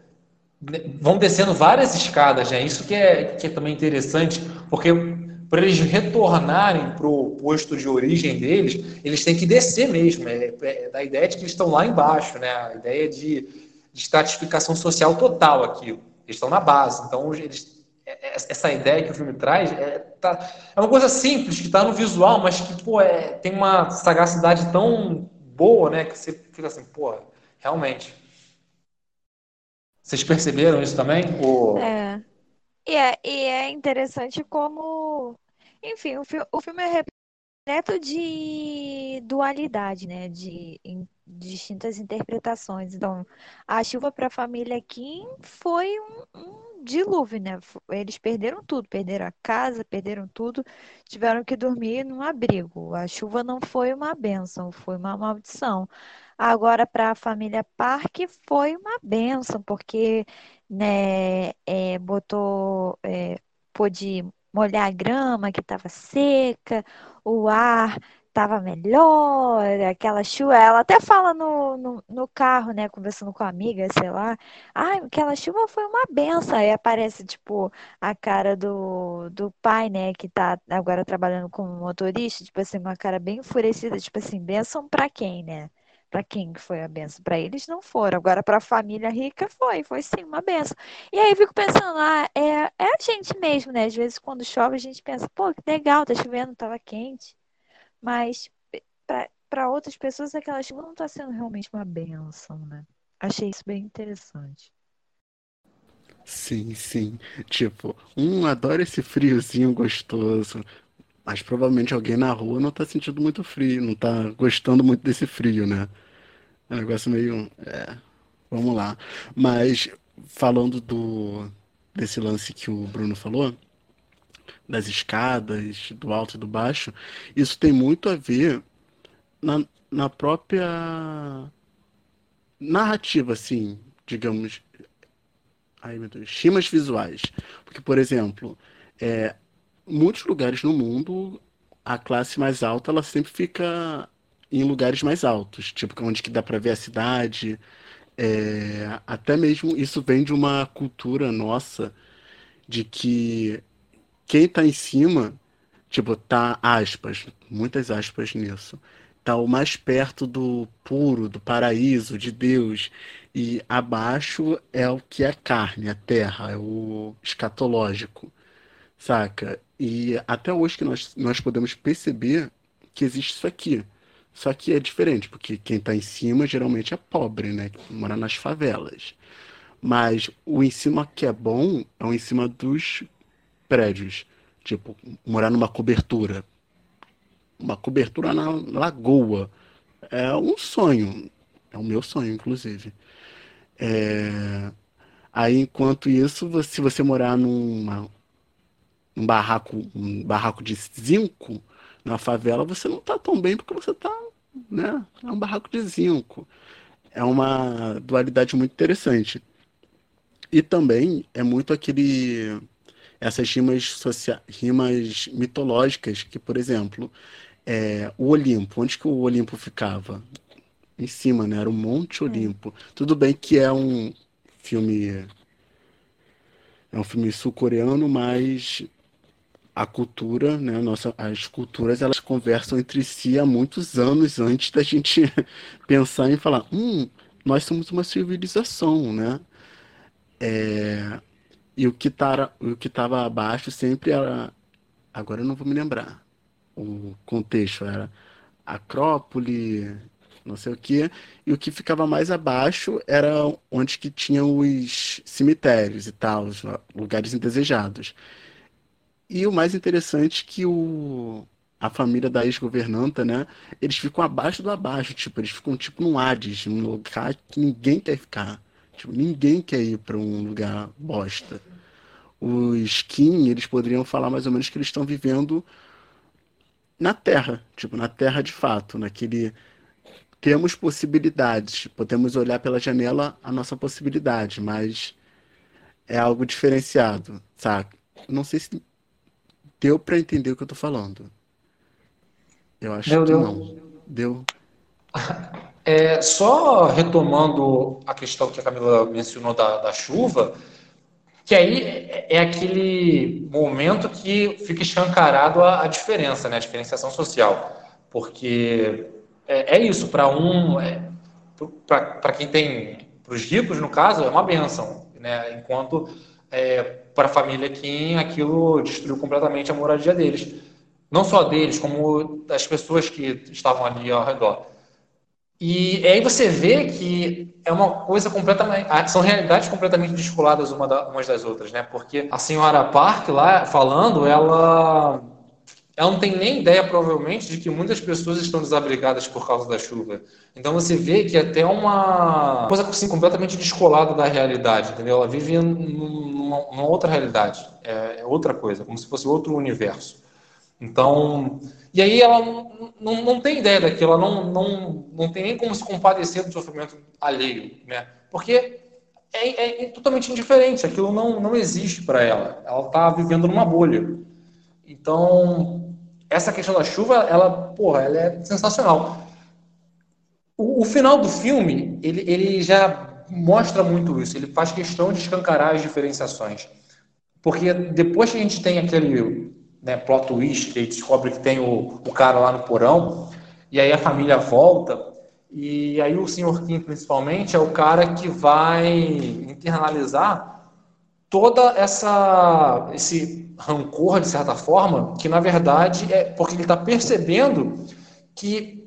vão descendo várias escadas, né? Isso que é, que é também interessante, porque para eles retornarem para o posto de origem deles, eles têm que descer mesmo. É, é, da ideia de que eles estão lá embaixo, né? A ideia de, de estratificação social total aqui. Eles estão na base. Então, eles, é, é, essa ideia que o filme traz é, tá, é uma coisa simples, que está no visual, mas que pô, é, tem uma sagacidade tão boa, né? Que você fica assim, pô, realmente. Vocês perceberam isso também? Ou... É. E é, e é interessante como enfim, o, fi o filme é repleto de dualidade, né? De in distintas interpretações. Então, a chuva para a família Kim foi um, um dilúvio, né? Eles perderam tudo, perderam a casa, perderam tudo, tiveram que dormir num abrigo. A chuva não foi uma benção, foi uma maldição. Agora, para a família Park, foi uma benção, porque né, é, botou, é, pôde molhar a grama que estava seca, o ar estava melhor, aquela chuva. Ela até fala no, no, no, carro, né, conversando com a amiga, sei lá. Ai, aquela chuva foi uma benção. Aí aparece, tipo, a cara do, do pai, né, que tá agora trabalhando como motorista, tipo assim, uma cara bem enfurecida, tipo assim, benção pra quem, né? Para quem foi a benção? Para eles não foram. Agora, para a família rica, foi. Foi sim uma benção. E aí fico pensando, ah, é, é a gente mesmo, né? Às vezes, quando chove, a gente pensa, pô, que legal, tá chovendo, tava quente. Mas para outras pessoas, aquela chuva não está sendo realmente uma benção, né? Achei isso bem interessante. Sim, sim. Tipo, um adora esse friozinho gostoso, mas provavelmente alguém na rua não tá sentindo muito frio, não tá gostando muito desse frio, né? É um negócio meio. É, vamos lá. Mas falando do desse lance que o Bruno falou, das escadas, do alto e do baixo, isso tem muito a ver na, na própria narrativa, assim, digamos. Ai, meu Deus, chimas visuais. Porque, por exemplo, é, muitos lugares no mundo, a classe mais alta, ela sempre fica em lugares mais altos, tipo onde que dá para ver a cidade. É, até mesmo isso vem de uma cultura nossa de que quem está em cima, tipo, tá aspas, muitas aspas nisso, tá o mais perto do puro, do paraíso, de Deus, e abaixo é o que é carne, a terra, é o escatológico, saca? E até hoje que nós, nós podemos perceber que existe isso aqui. Só que é diferente, porque quem está em cima geralmente é pobre, né? Que mora nas favelas. Mas o em cima que é bom é o em cima dos prédios. Tipo, morar numa cobertura. Uma cobertura na lagoa. É um sonho. É o meu sonho, inclusive. É... Aí, enquanto isso, se você morar numa um barraco, um barraco de zinco na favela, você não está tão bem porque você está, né? É um barraco de zinco. É uma dualidade muito interessante. E também é muito aquele essas rimas rimas mitológicas que, por exemplo, é, o Olimpo, onde que o Olimpo ficava? Em cima, né? Era o Monte Olimpo. Tudo bem que é um filme é um filme sul-coreano, mas a cultura, né, nossa, as culturas, elas conversam entre si há muitos anos antes da gente pensar em falar, hum, nós somos uma civilização, né? É, e o que tá, o que estava abaixo sempre era, agora eu não vou me lembrar, o contexto era Acrópole, não sei o quê, e o que ficava mais abaixo era onde que tinham os cemitérios e tal, os lugares indesejados. E o mais interessante é que o, a família da ex-governanta, né? Eles ficam abaixo do abaixo, tipo, eles ficam tipo num Hades, num lugar que ninguém quer ficar. Tipo, ninguém quer ir para um lugar bosta. Os Kim, eles poderiam falar mais ou menos que eles estão vivendo na Terra, tipo, na Terra de fato, naquele temos possibilidades, podemos olhar pela janela a nossa possibilidade, mas é algo diferenciado, sabe? Não sei se deu para entender o que eu tô falando. Eu acho deu, que deu. não. Deu. É, só retomando a questão que a Camila mencionou da, da chuva, que aí é aquele momento que fica escancarado a, a diferença, né? a diferenciação social. Porque é, é isso, para um, é, para quem tem, para os ricos, no caso, é uma benção, né? enquanto é, para a família Kim aquilo destruiu completamente a moradia deles. Não só deles, como das pessoas que estavam ali ao redor. E aí você vê que é uma coisa completamente. Ah, são realidades completamente descoladas uma umas das outras, né? Porque a senhora Park lá falando, ela. Ela não tem nem ideia, provavelmente, de que muitas pessoas estão desabrigadas por causa da chuva. Então você vê que é até uma coisa assim, completamente descolada da realidade, entendeu? Ela vive numa, numa outra realidade, é, é outra coisa, como se fosse outro universo. Então, e aí ela não, não, não tem ideia daquilo, ela não, não, não tem nem como se compadecer do sofrimento alheio, né? Porque é, é, é totalmente indiferente, aquilo não, não existe para ela, ela está vivendo numa bolha. Então, essa questão da chuva, ela, porra, ela é sensacional. O, o final do filme, ele, ele já mostra muito isso, ele faz questão de escancarar as diferenciações. Porque depois que a gente tem aquele né, plot twist, aí descobre que tem o, o cara lá no porão, e aí a família volta, e aí o Sr. Kim, principalmente, é o cara que vai internalizar toda essa esse rancor, de certa forma, que na verdade é porque ele está percebendo que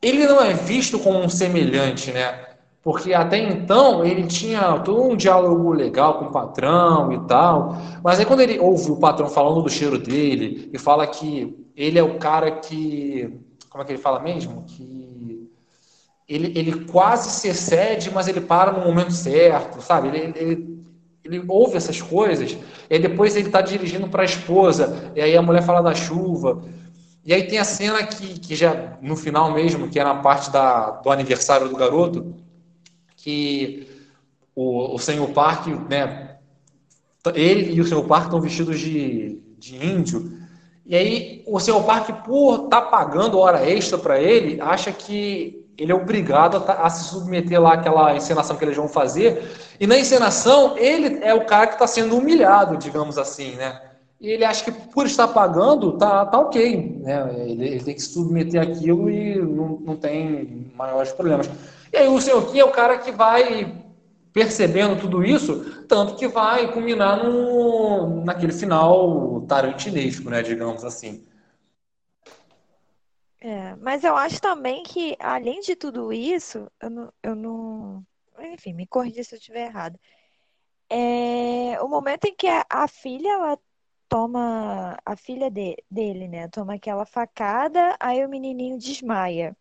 ele não é visto como um semelhante, né? Porque até então ele tinha todo um diálogo legal com o patrão e tal. Mas aí quando ele ouve o patrão falando do cheiro dele e fala que ele é o cara que. Como é que ele fala mesmo? Que ele, ele quase se excede, mas ele para no momento certo, sabe? Ele, ele, ele ouve essas coisas, e depois ele está dirigindo para a esposa, e aí a mulher fala da chuva. E aí tem a cena que, que já no final mesmo, que é na parte da, do aniversário do garoto, que o, o senhor Park, né, ele e o senhor Park estão vestidos de, de índio, e aí o senhor Park, por estar tá pagando hora extra para ele, acha que ele é obrigado a, tá, a, se submeter lá àquela encenação que eles vão fazer, e na encenação ele é o cara que está sendo humilhado, digamos assim, né? E ele acha que por estar pagando, tá, tá ok, né? Ele, ele tem que se submeter àquilo e não, não tem maiores problemas. E aí o senhor Kim é o cara que vai percebendo tudo isso, tanto que vai culminar no, naquele final tarantinesco, né, digamos assim. É, mas eu acho também que, além de tudo isso, eu não, eu não enfim, me corrija se eu estiver errado. É, o momento em que a, a filha ela toma, a filha de, dele, né, toma aquela facada, aí o menininho desmaia.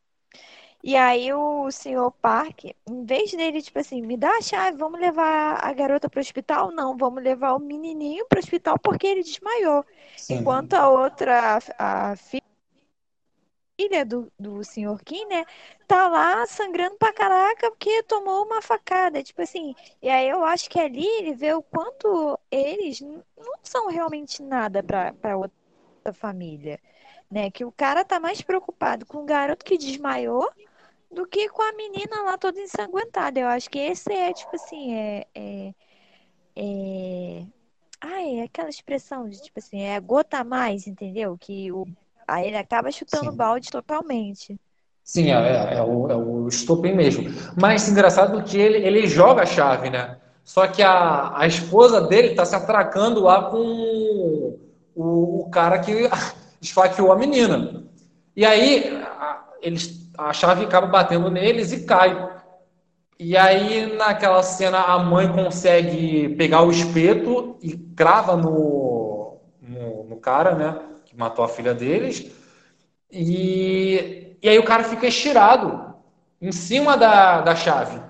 E aí o senhor Park, em vez dele, tipo assim, me dá a chave, vamos levar a garota para o hospital? Não, vamos levar o menininho para o hospital porque ele desmaiou. Sim. Enquanto a outra, a filha do, do senhor Kim, né, tá lá sangrando pra caraca porque tomou uma facada. Tipo assim, e aí eu acho que ali ele vê o quanto eles não são realmente nada para outra família. Né, que o cara tá mais preocupado com o garoto que desmaiou do que com a menina lá toda ensanguentada. Eu acho que esse é, tipo assim, é. é, é... Ah, é aquela expressão de, tipo assim, é gota mais, entendeu? Que o... aí ele acaba chutando o balde totalmente. Sim, é, é, é, o, é o estopim mesmo. Mas engraçado que ele, ele joga a chave, né? Só que a, a esposa dele tá se atracando lá com o, o cara que esfaqueou a menina. E aí eles a chave acaba batendo neles e cai. E aí, naquela cena, a mãe consegue pegar o espeto e crava no, no, no cara, né? Que matou a filha deles. E, e aí o cara fica estirado em cima da, da chave.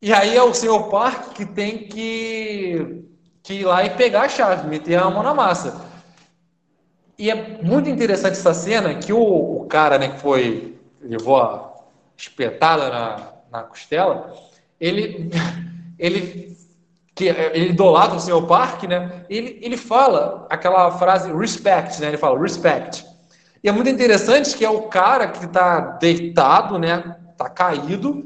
E aí é o senhor Park que tem que, que ir lá e pegar a chave, meter a mão na massa. E é muito interessante essa cena que o, o cara, né, que foi levou a, espetada na, na costela, ele, ele, que, ele idolatra o Sr. Park, né? Ele, ele fala aquela frase respect, né? Ele fala respect. E é muito interessante que é o cara que está deitado, né? Tá caído,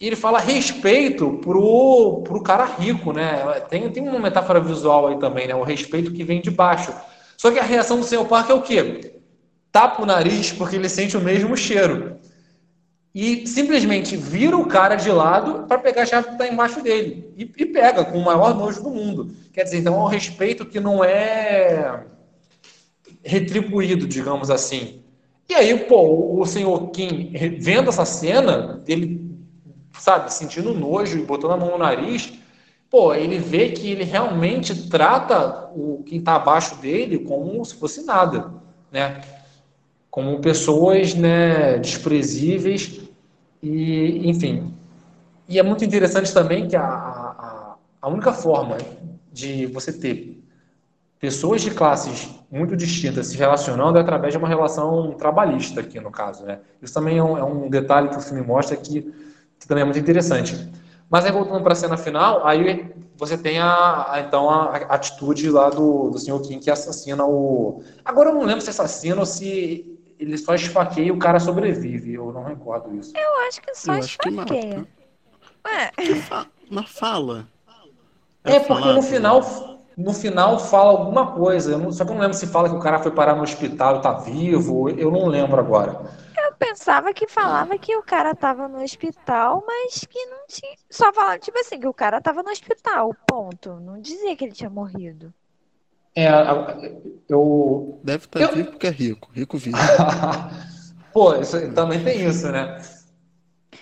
e ele fala respeito pro, pro cara rico, né? Tem, tem uma metáfora visual aí também, né? O respeito que vem de baixo. Só que a reação do Sr. Park é o quê? Tapa o nariz porque ele sente o mesmo cheiro e simplesmente vira o cara de lado para pegar a chave que está embaixo dele. E, e, pega com o maior nojo do mundo. Quer dizer, então é um respeito que não é retribuído, digamos assim. E aí, pô, o senhor Kim, vendo essa cena, ele, sabe, sentindo nojo e botando a mão no nariz, pô, ele vê que ele realmente trata o quem está abaixo dele como se fosse nada, né? Como pessoas, né, desprezíveis e, enfim. E é muito interessante também que a, a, a única forma de você ter pessoas de classes muito distintas se relacionando é através de uma relação trabalhista aqui no caso, né? Isso também é um, é um detalhe que o filme mostra que, que, também é muito interessante. Mas aí voltando para a cena final, aí você tem a, a então a, a, atitude lá do, do Sr. Kim que assassina o. Agora eu não lembro se assassina ou se ele só esfaqueia e o cara sobrevive. Eu não recordo isso. Eu acho que só eu esfaqueia. Ué. Na fala. É, é porque no final, no final fala alguma coisa. Não, só que eu não lembro se fala que o cara foi parar no hospital e tá vivo. Eu não lembro agora. Eu pensava que falava que o cara tava no hospital, mas que não tinha. Só falava, tipo assim, que o cara tava no hospital, ponto. Não dizia que ele tinha morrido. É, eu. Deve estar tá eu... vivo porque é rico. Rico vivo. Pô, isso, também tem isso, né?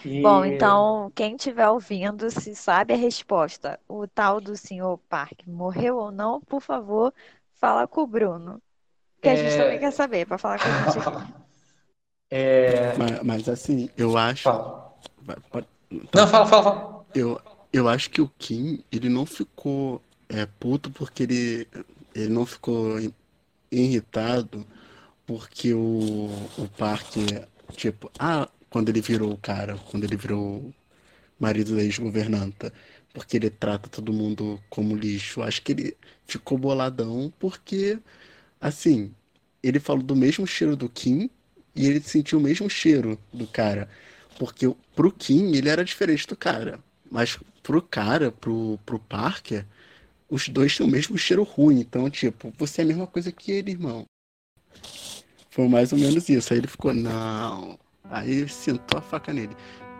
E... Bom, então, quem estiver ouvindo, se sabe a resposta, o tal do senhor Park morreu ou não, por favor, fala com o Bruno. Que a gente é... também quer saber, para falar com a gente aqui. É... Mas, mas, assim, eu acho. Fala. Pode... Não, fala, fala, fala. Eu, eu acho que o Kim, ele não ficou é, puto porque ele ele não ficou irritado porque o, o parque, tipo, ah, quando ele virou o cara, quando ele virou marido da ex-governanta, porque ele trata todo mundo como lixo. Acho que ele ficou boladão porque, assim, ele falou do mesmo cheiro do Kim e ele sentiu o mesmo cheiro do cara. Porque pro Kim ele era diferente do cara. Mas pro cara, pro, pro Parker, os dois têm o mesmo cheiro ruim. Então, tipo, você é a mesma coisa que ele, irmão. Foi mais ou menos isso. Aí ele ficou, não. Aí sentou a faca nele.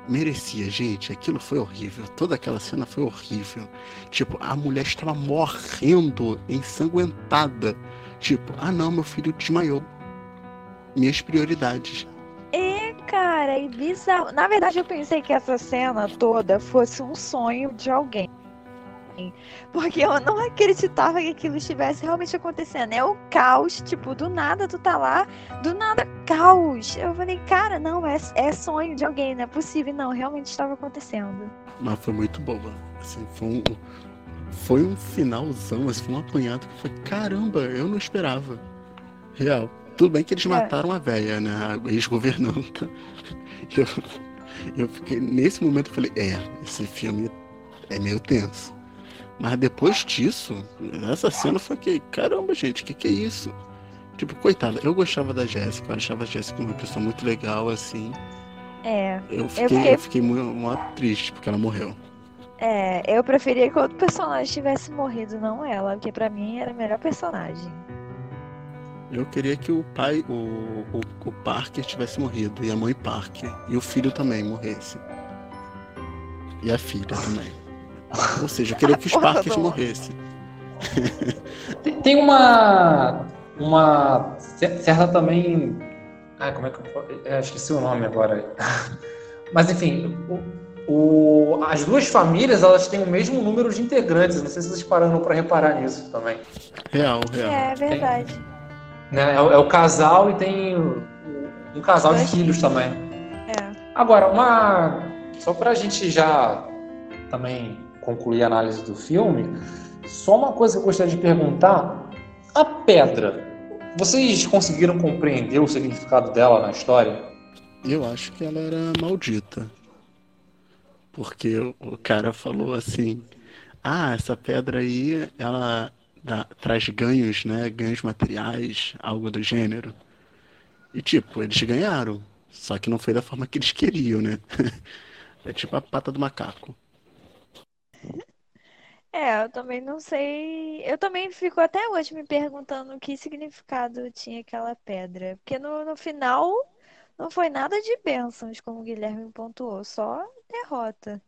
Merecia, gente. Aquilo foi horrível. Toda aquela cena foi horrível. Tipo, a mulher estava morrendo, ensanguentada. Tipo, ah não, meu filho desmaiou. Minhas prioridades. É, cara, e bizarro. Na verdade, eu pensei que essa cena toda fosse um sonho de alguém. Porque eu não acreditava que aquilo estivesse realmente acontecendo. É o caos, tipo, do nada tu tá lá, do nada caos. Eu falei, cara, não, é, é sonho de alguém, não é possível. Não, realmente estava acontecendo. Mas foi muito boa. Assim, foi um, foi um finalzão, assim, foi um apanhado que foi, caramba, eu não esperava. Real. Tudo bem que eles é. mataram a véia, né? A ex-governanta. Eu, eu fiquei, nesse momento eu falei, é, esse filme é meio tenso. Mas depois disso, essa cena foi que, caramba, gente, o que, que é isso? Tipo, coitada, eu gostava da Jéssica, eu achava a Jéssica uma pessoa muito legal, assim. É. Eu fiquei, eu fiquei... Eu fiquei muito, muito, triste porque ela morreu. É, eu preferia que outro personagem tivesse morrido, não ela, porque para mim era a melhor personagem. Eu queria que o pai, o, o, o Parker tivesse morrido, e a mãe Parker, e o filho também morresse. E a filha também. Ou seja, eu queria que os parques morressem. Tem uma. Uma certa também. Ai, como é que eu. eu esqueci o nome agora. Mas enfim, o, o, as duas famílias elas têm o mesmo número de integrantes. Não sei se vocês pararam para reparar nisso também. Real, real. É, é verdade. Tem, né, é, é, o casal e tem um casal de filhos também. É. Agora, uma. Só para a gente já também concluir a análise do filme, só uma coisa que eu gostaria de perguntar: a pedra, vocês conseguiram compreender o significado dela na história? Eu acho que ela era maldita. Porque o cara falou assim: ah, essa pedra aí, ela dá, traz ganhos, né? Ganhos materiais, algo do gênero. E tipo, eles ganharam. Só que não foi da forma que eles queriam, né? é tipo a pata do macaco. É, eu também não sei. Eu também fico até hoje me perguntando que significado tinha aquela pedra. Porque no, no final não foi nada de bênçãos, como o Guilherme pontuou, só derrota.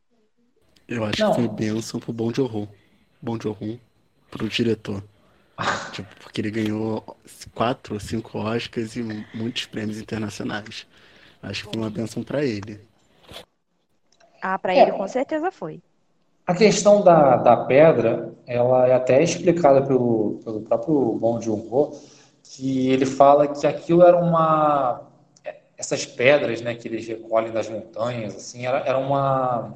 Eu acho não. que foi bênção pro Bom de Horror. Bom de Horror pro diretor. tipo, porque ele ganhou quatro ou cinco Oscars e muitos prêmios internacionais. Acho que foi uma bênção para ele. Ah, para ele com certeza foi. A questão da, da pedra, ela é até explicada pelo, pelo próprio Bom Horror, que ele fala que aquilo era uma essas pedras, né, que eles recolhem das montanhas, assim, era, era uma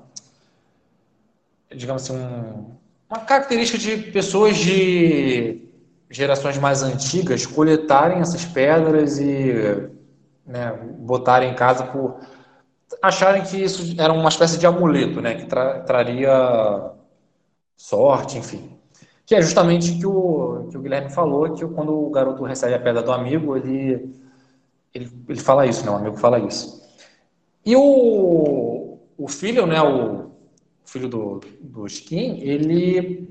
digamos assim, um, uma característica de pessoas de gerações mais antigas coletarem essas pedras e né, botarem em casa por acharem que isso era uma espécie de amuleto, né, que tra traria sorte, enfim. Que é justamente que o que o Guilherme falou, que quando o garoto recebe a pedra do amigo, ele ele, ele fala isso, né, o amigo fala isso. E o, o filho, né, o filho do, do Skin, ele,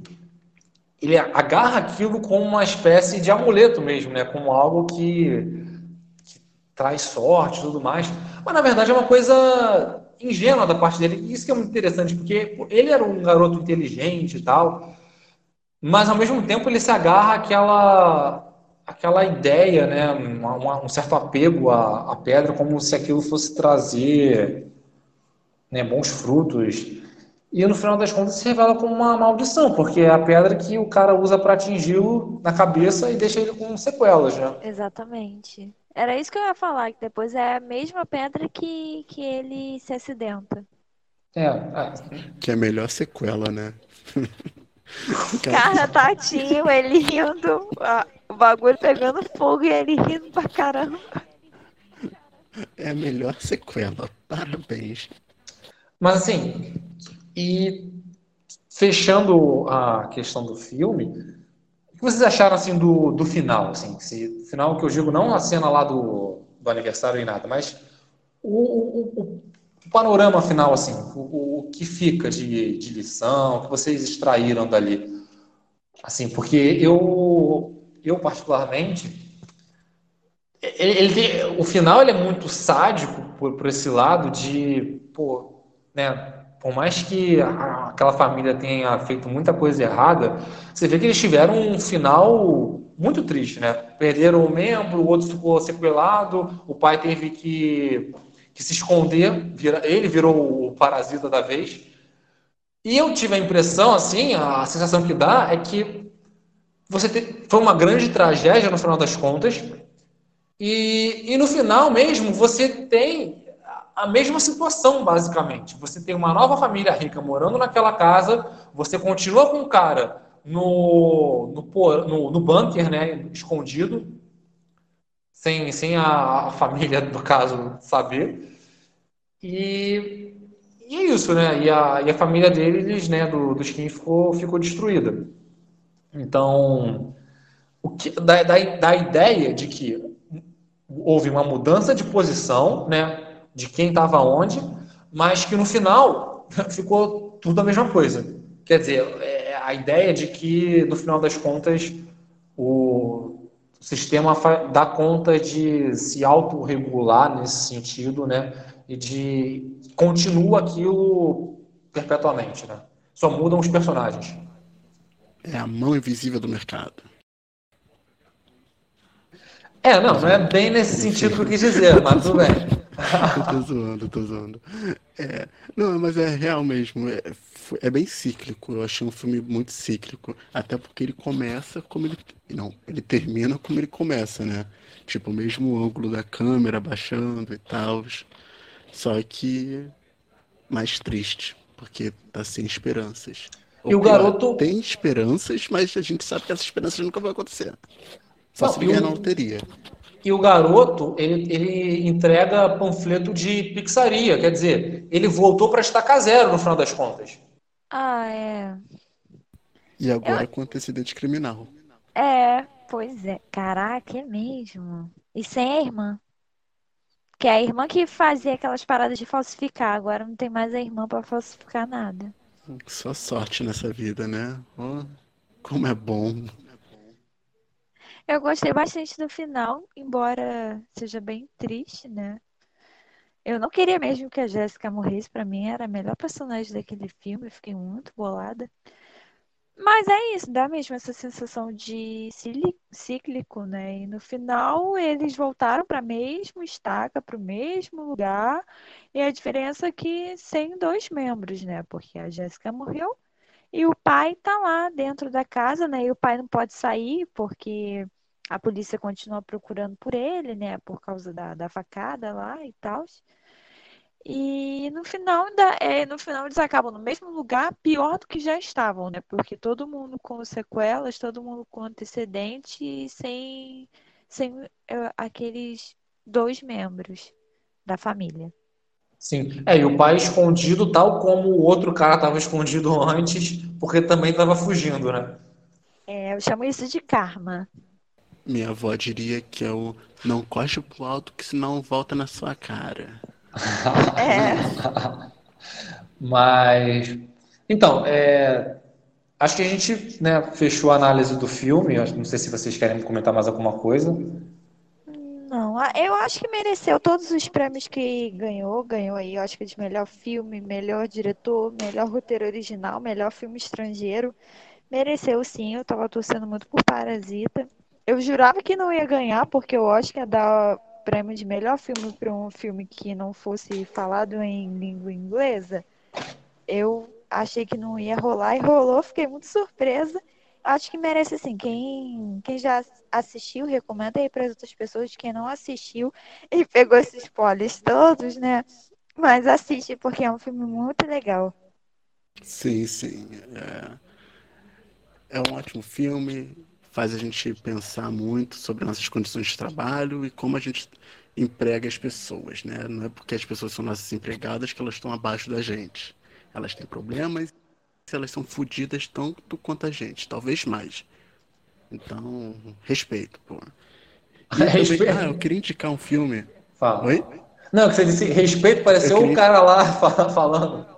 ele agarra aquilo como uma espécie de amuleto mesmo, né? Como algo que, que traz sorte e tudo mais. Mas na verdade é uma coisa ingênua da parte dele. Isso que é muito interessante, porque ele era um garoto inteligente e tal, mas ao mesmo tempo ele se agarra àquela, àquela ideia, né? Um, um certo apego à, à pedra, como se aquilo fosse trazer né, bons frutos. E no final das contas se revela como uma maldição, porque é a pedra que o cara usa para atingi-lo na cabeça e deixa ele com sequelas, né? Exatamente. Era isso que eu ia falar, que depois é a mesma pedra que, que ele se acidenta. É, é. Que é a melhor sequela, né? cara, tadinho, ele rindo, o bagulho pegando fogo e ele rindo pra caramba. É a melhor sequela, parabéns. Mas assim, e fechando a questão do filme, o que vocês acharam assim do, do final? Assim, se, final que eu digo não a cena lá do, do aniversário e nada, mas o, o, o panorama final, assim, o, o, que fica de, de lição, o que vocês extraíram dali? Assim, porque eu, eu particularmente, ele, ele, o final ele é muito sádico por, por esse lado de, pô, né, por mais que a, aquela família tenha feito muita coisa errada, você vê que eles tiveram um final muito triste, né? Perderam um membro, o outro ficou sequelado, o pai teve que, que se esconder, vira, ele virou o parasita da vez. E eu tive a impressão, assim, a sensação que dá é que você te, foi uma grande tragédia no final das contas, e, e no final mesmo você tem a mesma situação, basicamente. Você tem uma nova família rica morando naquela casa, você continua com o cara no, no, no, no bunker, né, escondido, sem, sem a, a, família, no caso, saber. E, e é isso, né? E a, e a família deles, né, do, dos Kim, ficou, ficou destruída. Então, o que, da, da, da ideia de que houve uma mudança de posição, né? de quem estava onde, mas que no final ficou tudo a mesma coisa. Quer dizer, é a ideia de que, no final das contas, o sistema dá conta de se autorregular nesse sentido, né? E de continua aquilo perpetuamente, né? Só mudam os personagens. É a mão invisível do mercado. É, não, não é bem nesse sentido que eu quis dizer, mas tudo bem. tô zoando, tô zoando. É, não, mas é real mesmo. É, é, bem cíclico. Eu achei um filme muito cíclico. Até porque ele começa como ele. Não, ele termina como ele começa, né? Tipo, o mesmo ângulo da câmera baixando e tal. Só que mais triste, porque tá sem esperanças. E o garoto. Tem esperanças, mas a gente sabe que essas esperanças nunca vão acontecer. Só não, se ganhar na loteria. e o garoto ele, ele entrega panfleto de pizzaria, quer dizer, ele voltou para estacar zero no final das contas. Ah, é. E agora Eu... com antecedente criminal. É, pois é. Caraca, é mesmo. E sem a irmã. Que é a irmã que fazia aquelas paradas de falsificar, agora não tem mais a irmã para falsificar nada. Só sorte nessa vida, né? Oh, como é bom. Eu gostei bastante do final, embora seja bem triste, né? Eu não queria mesmo que a Jéssica morresse, para mim era a melhor personagem daquele filme, fiquei muito bolada. Mas é isso, dá mesmo essa sensação de cíclico, né? E no final eles voltaram para a mesma estaca, para o mesmo lugar, e a diferença é que sem dois membros, né? Porque a Jéssica morreu e o pai tá lá dentro da casa, né? E o pai não pode sair porque a polícia continua procurando por ele, né? Por causa da, da facada lá e tal. E no final, da, é, no final eles acabam no mesmo lugar, pior do que já estavam, né? Porque todo mundo com sequelas, todo mundo com antecedente e sem, sem é, aqueles dois membros da família. Sim, é, e o pai escondido, tal como o outro cara estava escondido antes, porque também estava fugindo, né? É, eu chamo isso de karma. Minha avó diria que é o não coste pro alto, que senão volta na sua cara. É. Mas, então, é, acho que a gente né, fechou a análise do filme. Não sei se vocês querem comentar mais alguma coisa. Não, eu acho que mereceu todos os prêmios que ganhou. Ganhou aí, acho que de melhor filme, melhor diretor, melhor roteiro original, melhor filme estrangeiro. Mereceu sim, eu tava torcendo muito por Parasita. Eu jurava que não ia ganhar, porque eu acho que ia dar prêmio de melhor filme para um filme que não fosse falado em língua inglesa, eu achei que não ia rolar e rolou, fiquei muito surpresa. Acho que merece assim, quem, quem já assistiu, recomenda aí para as outras pessoas, quem não assistiu e pegou esses spoilers todos, né? Mas assiste porque é um filme muito legal. Sim, sim. É, é um ótimo filme faz a gente pensar muito sobre nossas condições de trabalho e como a gente emprega as pessoas, né? Não é porque as pessoas são nossas empregadas que elas estão abaixo da gente. Elas têm problemas, elas são fodidas tanto quanto a gente, talvez mais. Então, respeito, pô. Também, ah, eu queria indicar um filme. Fala. Oi? Não, que você disse respeito, pareceu queria... o cara lá falando.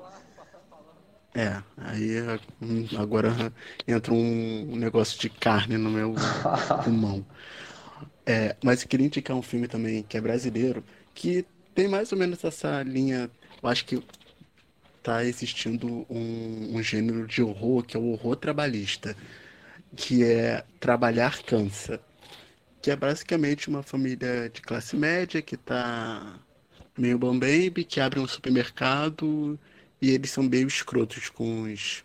É, aí hum, agora entra um negócio de carne no meu pulmão. É, mas eu queria indicar um filme também que é brasileiro, que tem mais ou menos essa linha. Eu acho que tá existindo um, um gênero de horror que é o horror trabalhista, que é Trabalhar Cansa, que é basicamente uma família de classe média que tá meio bambaby, que abre um supermercado e eles são meio escrotos com os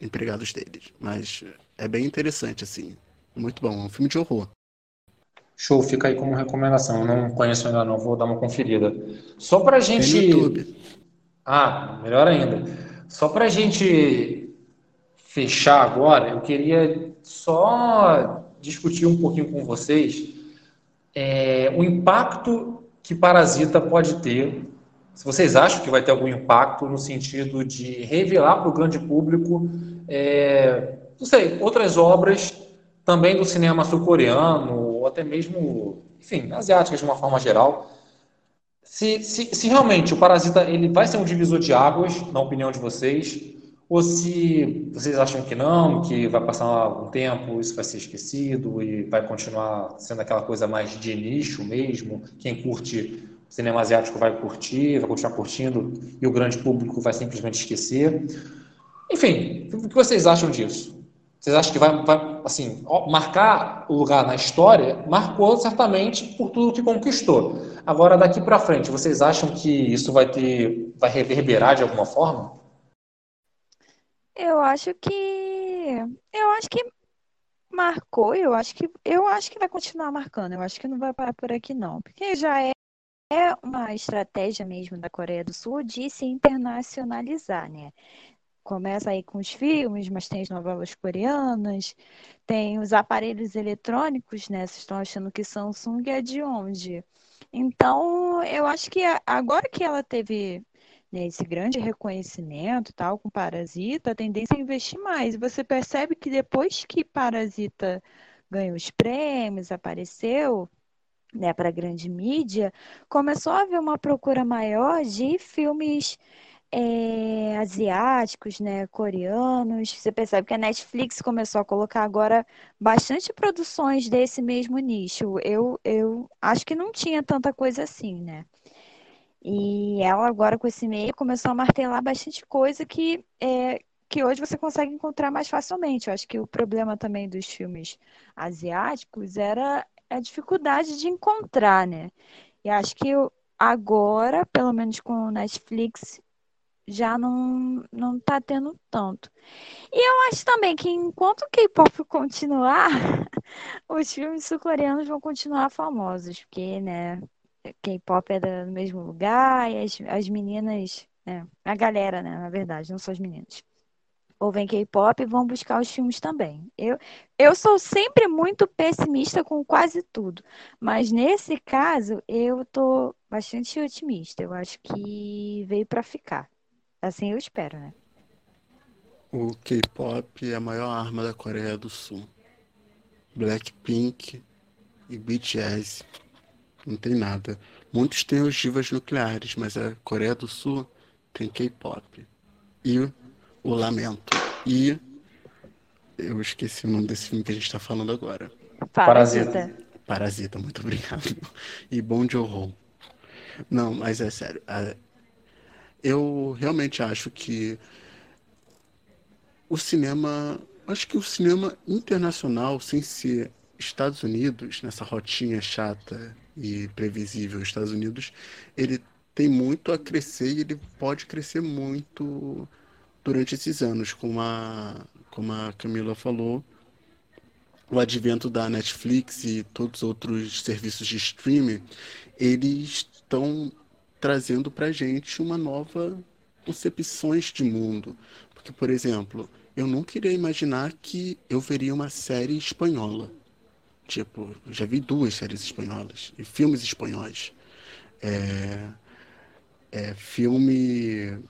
empregados deles. Mas é bem interessante, assim. Muito bom. É um filme de horror. Show, fica aí como recomendação. Eu não conheço ainda não, vou dar uma conferida. Só pra gente. Tem no YouTube. Ah, melhor ainda. Só pra gente fechar agora, eu queria só discutir um pouquinho com vocês é, o impacto que Parasita pode ter se vocês acham que vai ter algum impacto no sentido de revelar para o grande público, é, não sei, outras obras também do cinema sul-coreano, ou até mesmo, enfim, asiáticas de uma forma geral. Se, se, se, realmente o Parasita ele vai ser um divisor de águas, na opinião de vocês, ou se vocês acham que não, que vai passar algum tempo, isso vai ser esquecido e vai continuar sendo aquela coisa mais de nicho mesmo, quem curte o cinema asiático vai curtir, vai continuar curtindo e o grande público vai simplesmente esquecer. Enfim, o que vocês acham disso? Vocês acham que vai, vai assim, marcar o lugar na história? Marcou certamente por tudo que conquistou. Agora, daqui para frente, vocês acham que isso vai ter, vai reverberar de alguma forma? Eu acho que, eu acho que marcou. Eu acho que, eu acho que vai continuar marcando. Eu acho que não vai parar por aqui não, porque já é é uma estratégia mesmo da Coreia do Sul de se internacionalizar, né? começa aí com os filmes, mas tem as novelas coreanas, tem os aparelhos eletrônicos, né? Vocês estão achando que Samsung é de onde? Então, eu acho que agora que ela teve né, esse grande reconhecimento, tal, com Parasita, a tendência é investir mais. E você percebe que depois que Parasita ganhou os prêmios, apareceu, né, para a grande mídia, começou a haver uma procura maior de filmes é, asiáticos, né, coreanos. Você percebe que a Netflix começou a colocar agora bastante produções desse mesmo nicho. Eu, eu acho que não tinha tanta coisa assim, né? E ela agora com esse meio começou a martelar bastante coisa que é, que hoje você consegue encontrar mais facilmente. Eu acho que o problema também dos filmes asiáticos era a dificuldade de encontrar, né? E acho que agora, pelo menos com o Netflix, já não, não tá tendo tanto. E eu acho também que enquanto o K-pop continuar, os filmes sul-coreanos vão continuar famosos, porque, né, K-pop é do mesmo lugar e as, as meninas, né, a galera, né, na verdade, não só as meninas, ouvem K-pop vão buscar os filmes também. Eu, eu sou sempre muito pessimista com quase tudo, mas nesse caso eu tô bastante otimista. Eu acho que veio para ficar. Assim eu espero, né? O K-pop é a maior arma da Coreia do Sul. Blackpink e BTS. Não tem nada. Muitos têm ogivas nucleares, mas a Coreia do Sul tem K-pop. E o Lamento. E eu esqueci o nome desse filme que a gente está falando agora. Parasita. Parasita, muito obrigado. E Bom Joon Não, mas é sério. Eu realmente acho que o cinema, acho que o cinema internacional, sem ser Estados Unidos, nessa rotinha chata e previsível Estados Unidos, ele tem muito a crescer e ele pode crescer muito durante esses anos, como a, como a Camila falou, o advento da Netflix e todos os outros serviços de streaming, eles estão trazendo para gente uma nova concepções de mundo. Porque, por exemplo, eu nunca iria imaginar que eu veria uma série espanhola. Tipo, já vi duas séries espanholas e filmes espanhóis. É, é, filme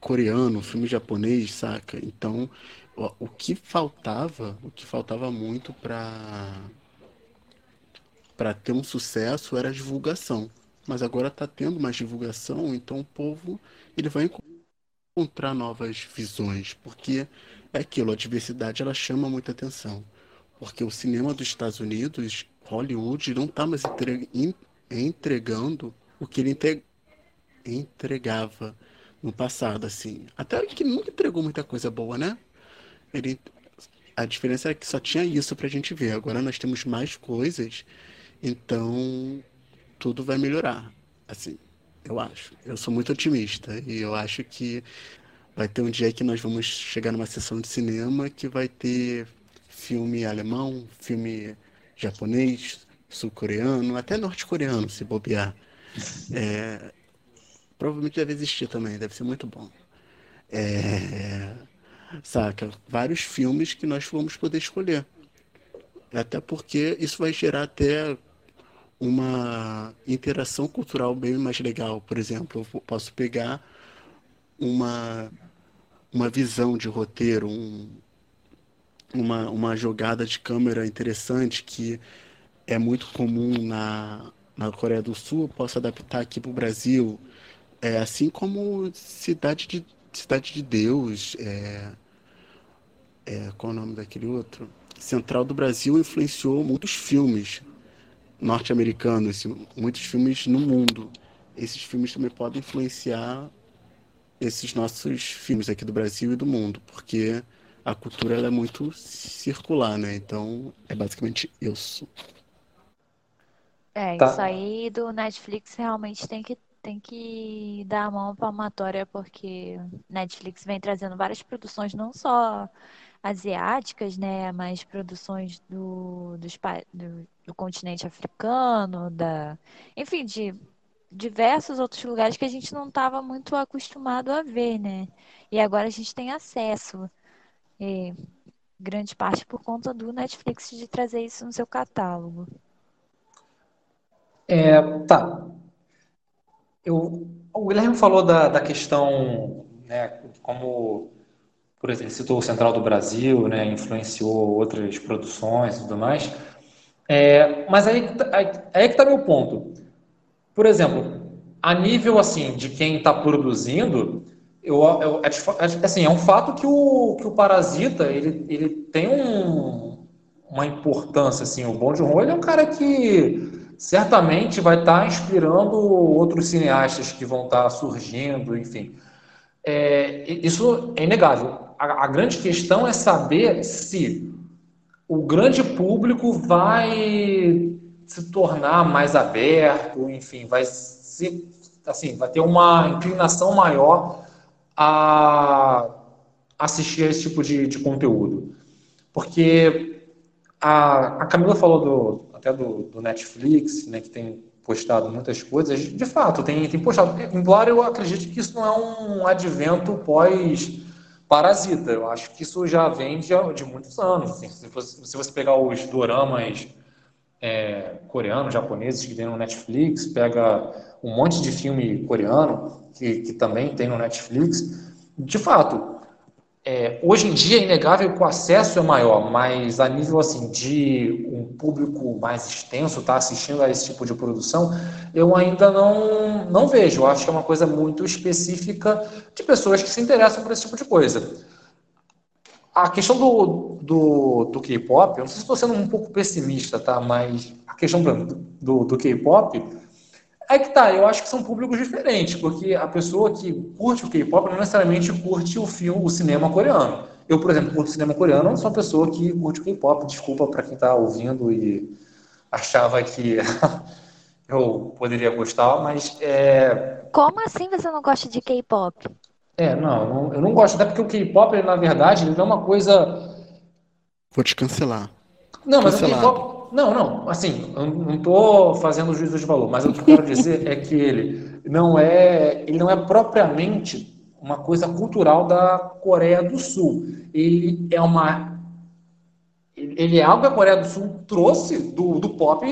coreano, filme japonês, saca? Então, o, o que faltava, o que faltava muito para para ter um sucesso era a divulgação. Mas agora está tendo mais divulgação, então o povo ele vai encontrar novas visões, porque é aquilo, a diversidade ela chama muita atenção. Porque o cinema dos Estados Unidos, Hollywood, não está mais entregando o que ele entregava no passado, assim. Até que nunca entregou muita coisa boa, né? Ele, a diferença é que só tinha isso pra gente ver. Agora nós temos mais coisas, então tudo vai melhorar. Assim, eu acho. Eu sou muito otimista e eu acho que vai ter um dia que nós vamos chegar numa sessão de cinema que vai ter filme alemão, filme japonês, sul-coreano, até norte-coreano, se bobear. É, Provavelmente deve existir também, deve ser muito bom. É, saca? Vários filmes que nós vamos poder escolher. Até porque isso vai gerar até uma interação cultural bem mais legal. Por exemplo, eu posso pegar uma, uma visão de roteiro, um, uma, uma jogada de câmera interessante que é muito comum na, na Coreia do Sul, posso adaptar aqui para o Brasil é, assim como Cidade de, Cidade de Deus, é, é, qual é o nome daquele outro? Central do Brasil influenciou muitos filmes norte-americanos, muitos filmes no mundo. Esses filmes também podem influenciar esses nossos filmes aqui do Brasil e do mundo, porque a cultura ela é muito circular, né? Então é basicamente isso. É, tá. isso aí do Netflix realmente tem que tem que dar a mão palmatória porque Netflix vem trazendo várias produções, não só asiáticas, né, mas produções do, do, do continente africano, da, enfim, de diversos outros lugares que a gente não estava muito acostumado a ver, né? E agora a gente tem acesso, é, grande parte por conta do Netflix de trazer isso no seu catálogo. É, tá. Eu, o Guilherme falou da, da questão, né, como, por exemplo, citou o Central do Brasil, né, influenciou outras produções e tudo mais. É, mas aí, aí, aí é que está meu ponto. Por exemplo, a nível assim de quem está produzindo, eu, eu, é, é, assim, é um fato que o, que o Parasita ele, ele tem um, uma importância. Assim, o Bong Joon-ho é um cara que certamente vai estar tá inspirando outros cineastas que vão estar tá surgindo, enfim. É, isso é inegável. A, a grande questão é saber se o grande público vai se tornar mais aberto, enfim, vai se, assim, vai ter uma inclinação maior a assistir esse tipo de, de conteúdo. Porque a, a Camila falou do, até do, do, Netflix, né, que tem postado muitas coisas, de fato, tem, tem postado. Embora eu acredite que isso não é um advento pós Parasita. Eu acho que isso já vem de, de muitos anos. Assim, se, você, se, você, pegar os doramas é, coreanos, japoneses que tem no Netflix, pega um monte de filme coreano que, que também tem no Netflix. De fato, é, hoje em dia é inegável que o acesso é maior, mas a nível assim de um público mais extenso tá assistindo a esse tipo de produção, eu ainda não, não vejo. Eu acho que é uma coisa muito específica de pessoas que se interessam por esse tipo de coisa. A questão do, do, do K-pop, eu não sei se estou sendo um pouco pessimista, tá? Mas a questão do, do K-pop é que tá, eu acho que são públicos diferentes, porque a pessoa que curte o K-pop não necessariamente curte o filme, o cinema coreano. Eu, por exemplo, curto cinema coreano, não sou uma pessoa que curte o K-pop. Desculpa para quem está ouvindo e achava que eu poderia gostar, mas é... Como assim você não gosta de K-pop? É, não, eu não gosto, até porque o K-pop, na verdade, ele é uma coisa. Vou te cancelar. Não, mas Cancelado. o K-pop. Não, não, assim, eu não estou fazendo juízo de valor, mas o que eu quero dizer é que ele não é, ele não é propriamente uma coisa cultural da Coreia do Sul. Ele é uma, ele é algo que a Coreia do Sul trouxe do, do pop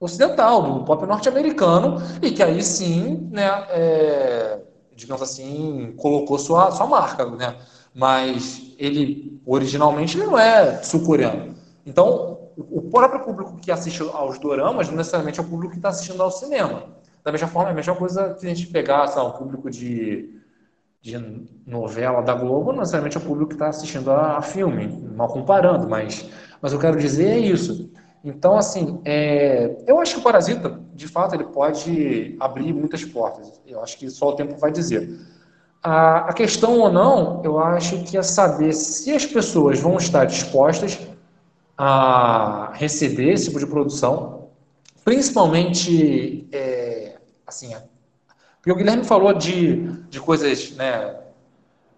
ocidental, do pop norte-americano e que aí sim, né, é, digamos assim, colocou sua, sua marca, né? Mas ele originalmente ele não é sul-coreano. Então o próprio público que assiste aos doramas não necessariamente é o público que está assistindo ao cinema. Da mesma forma, é a mesma coisa que a gente pegar sabe, o público de, de novela da Globo, não necessariamente é o público que está assistindo a, a, filme, mal comparando, mas, mas eu quero dizer é isso. Então, assim, é, eu acho que o Parasita, de fato, ele pode abrir muitas portas. Eu acho que só o tempo vai dizer. A, a questão ou não, eu acho que é saber se as pessoas vão estar dispostas a receber esse tipo de produção, principalmente, é, assim, porque o Guilherme falou de, de coisas, né,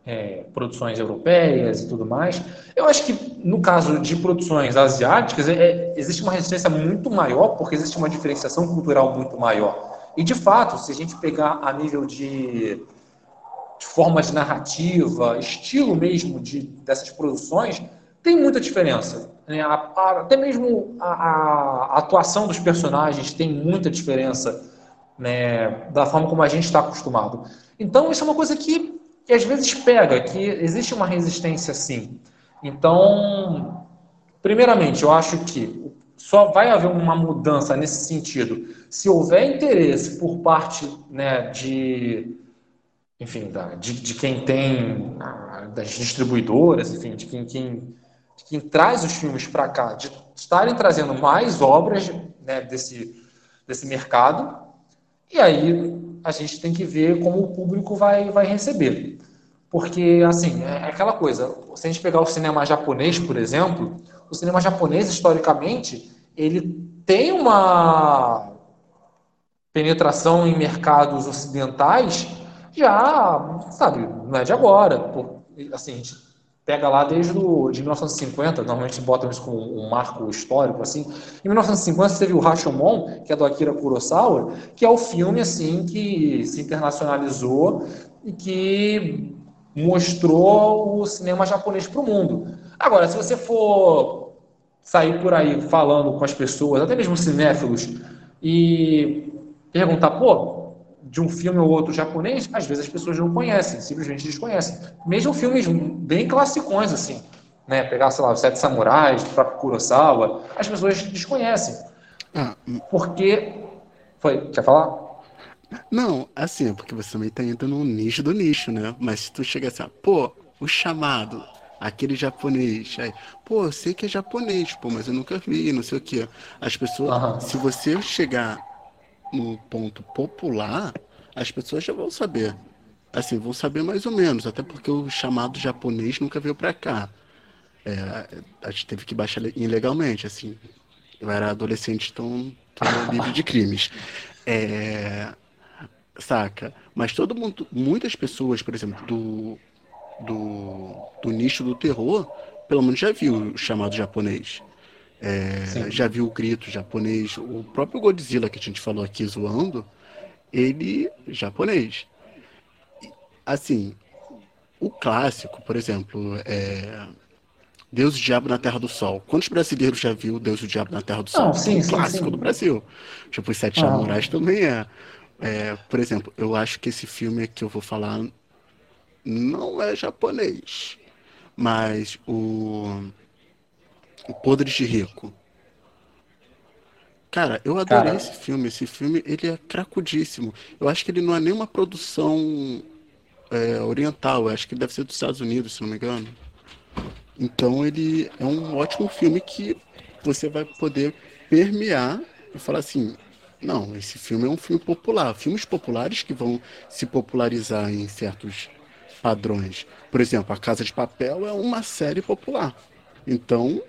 é, produções europeias e tudo mais. Eu acho que no caso de produções asiáticas é, existe uma resistência muito maior porque existe uma diferenciação cultural muito maior. E de fato, se a gente pegar a nível de, de forma de narrativa, estilo mesmo de, dessas produções, tem muita diferença. Né? A, a, até mesmo a, a, atuação dos personagens tem muita diferença né, da forma como a gente está acostumado. Então, isso é uma coisa que, que às vezes pega, que existe uma resistência sim. Então, primeiramente, eu acho que só vai haver uma mudança nesse sentido se houver interesse por parte né, de enfim, da, de, de, quem tem, das distribuidoras, enfim, de quem, quem quem traz os filmes para cá, de estarem trazendo mais obras né, desse, desse mercado, e aí a gente tem que ver como o público vai, vai receber. Porque, assim, é aquela coisa, se a gente pegar o cinema japonês, por exemplo, o cinema japonês, historicamente, ele tem uma penetração em mercados ocidentais já, sabe, não é de agora. Assim, a gente pega lá desde o, de 1950, normalmente botam isso como um marco histórico, assim. Em 1950 você teve o Rashomon, que é do Akira Kurosawa, que é o filme, assim, que se internacionalizou e que mostrou o cinema japonês para o mundo. Agora, se você for sair por aí falando com as pessoas, até mesmo cinéfilos, e perguntar, pô, de um filme ou outro japonês, às vezes as pessoas não conhecem, simplesmente desconhecem. Mesmo filmes bem classicões, assim, né? Pegar, sei lá, os Sete Samurais, o próprio Kurosawa, as pessoas desconhecem. Ah, porque. Foi, quer falar? Não, assim, é porque você também tá indo no nicho do nicho, né? Mas se tu chega assim, pô, o chamado, aquele japonês, aí, pô, eu sei que é japonês, pô, mas eu nunca vi, não sei o quê. As pessoas, uhum. se você chegar no ponto popular, as pessoas já vão saber. Assim, vão saber mais ou menos, até porque o chamado japonês nunca veio para cá. É, a gente teve que baixar ilegalmente, assim. Eu era adolescente, então livre de crimes. É, saca? Mas todo mundo, muitas pessoas, por exemplo, do, do, do nicho do terror, pelo menos já viu o chamado japonês. É, já viu o grito japonês, o próprio Godzilla que a gente falou aqui zoando, ele japonês. Assim, o clássico, por exemplo, é Deus e o Diabo na Terra do Sol. Quantos brasileiros já viu Deus e o Diabo na Terra do Sol? Não, sim, é um sim, clássico sim. do Brasil. Tipo, os Sete Samurais também é. é. Por exemplo, eu acho que esse filme que eu vou falar não é japonês, mas o o Podres de Rico. Cara, eu adorei Cara. esse filme. Esse filme, ele é cracudíssimo. Eu acho que ele não é nenhuma produção é, oriental. Eu acho que ele deve ser dos Estados Unidos, se não me engano. Então ele é um ótimo filme que você vai poder permear e falar assim, não, esse filme é um filme popular. Filmes populares que vão se popularizar em certos padrões. Por exemplo, A Casa de Papel é uma série popular. Então,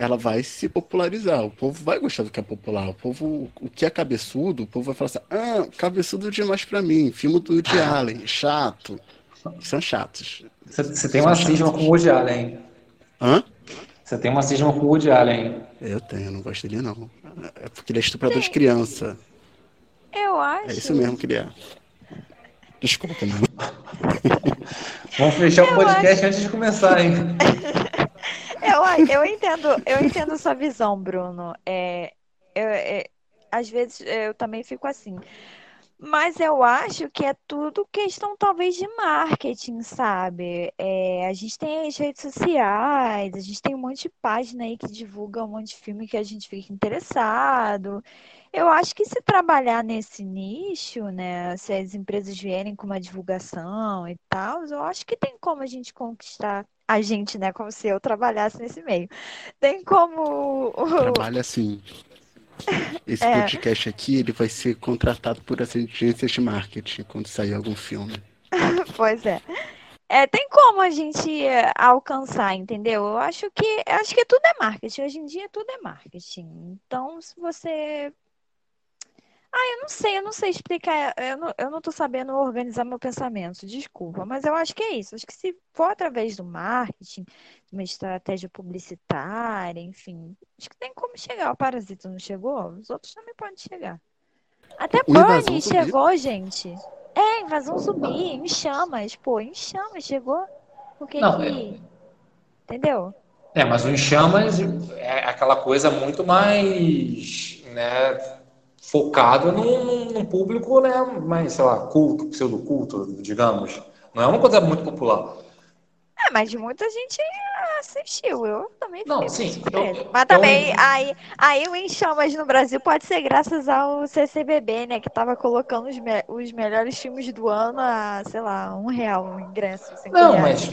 ela vai se popularizar. O povo vai gostar do que é popular. O povo, o que é cabeçudo, o povo vai falar assim: ah, cabeçudo demais para mim. Filme do Woody Allen, chato. São chatos. Você tem uma cisma com o Woody Allen. Hã? Você tem uma cisma com o Woody Allen. Eu tenho, não gosto dele não. É porque ele é estuprador Sim. de criança. Eu acho. É isso mesmo que ele é. Desculpa, não. Vamos fechar eu o podcast acho... antes de começar, hein? Eu, eu entendo, eu entendo sua visão, Bruno. É, eu, é, às vezes eu também fico assim. Mas eu acho que é tudo questão, talvez, de marketing, sabe? É, a gente tem as redes sociais, a gente tem um monte de página aí que divulga um monte de filme que a gente fica interessado. Eu acho que se trabalhar nesse nicho, né? Se as empresas vierem com uma divulgação e tal, eu acho que tem como a gente conquistar a gente, né? Como se eu trabalhasse nesse meio. Tem como. Trabalha assim. Esse é. podcast aqui, ele vai ser contratado por agências de marketing quando sair algum filme. pois é. É, tem como a gente é, alcançar, entendeu? Eu acho que acho que tudo é marketing. Hoje em dia tudo é marketing. Então, se você ah, eu não sei, eu não sei explicar, eu não, eu não tô sabendo organizar meu pensamento, desculpa, mas eu acho que é isso. Acho que se for através do marketing, uma estratégia publicitária, enfim, acho que tem como chegar. O Parasita não chegou, os outros também podem chegar. Até Burnie chegou, gente. É, invasão zumbi, em chamas, pô, em chamas chegou. Porque não, que... é... Entendeu? É, mas o em chamas é aquela coisa muito mais, né, focado num, num, público, né, mais, sei lá, culto, pseudo-culto, digamos. Não é uma coisa muito popular. É, mas muita gente assistiu. Eu também Não, sim. Eu, mas também, eu... aí, aí o Enchamas no Brasil pode ser graças ao CCBB, né? Que tava colocando os, me os melhores filmes do ano a, sei lá, um real o ingresso. Não, mas.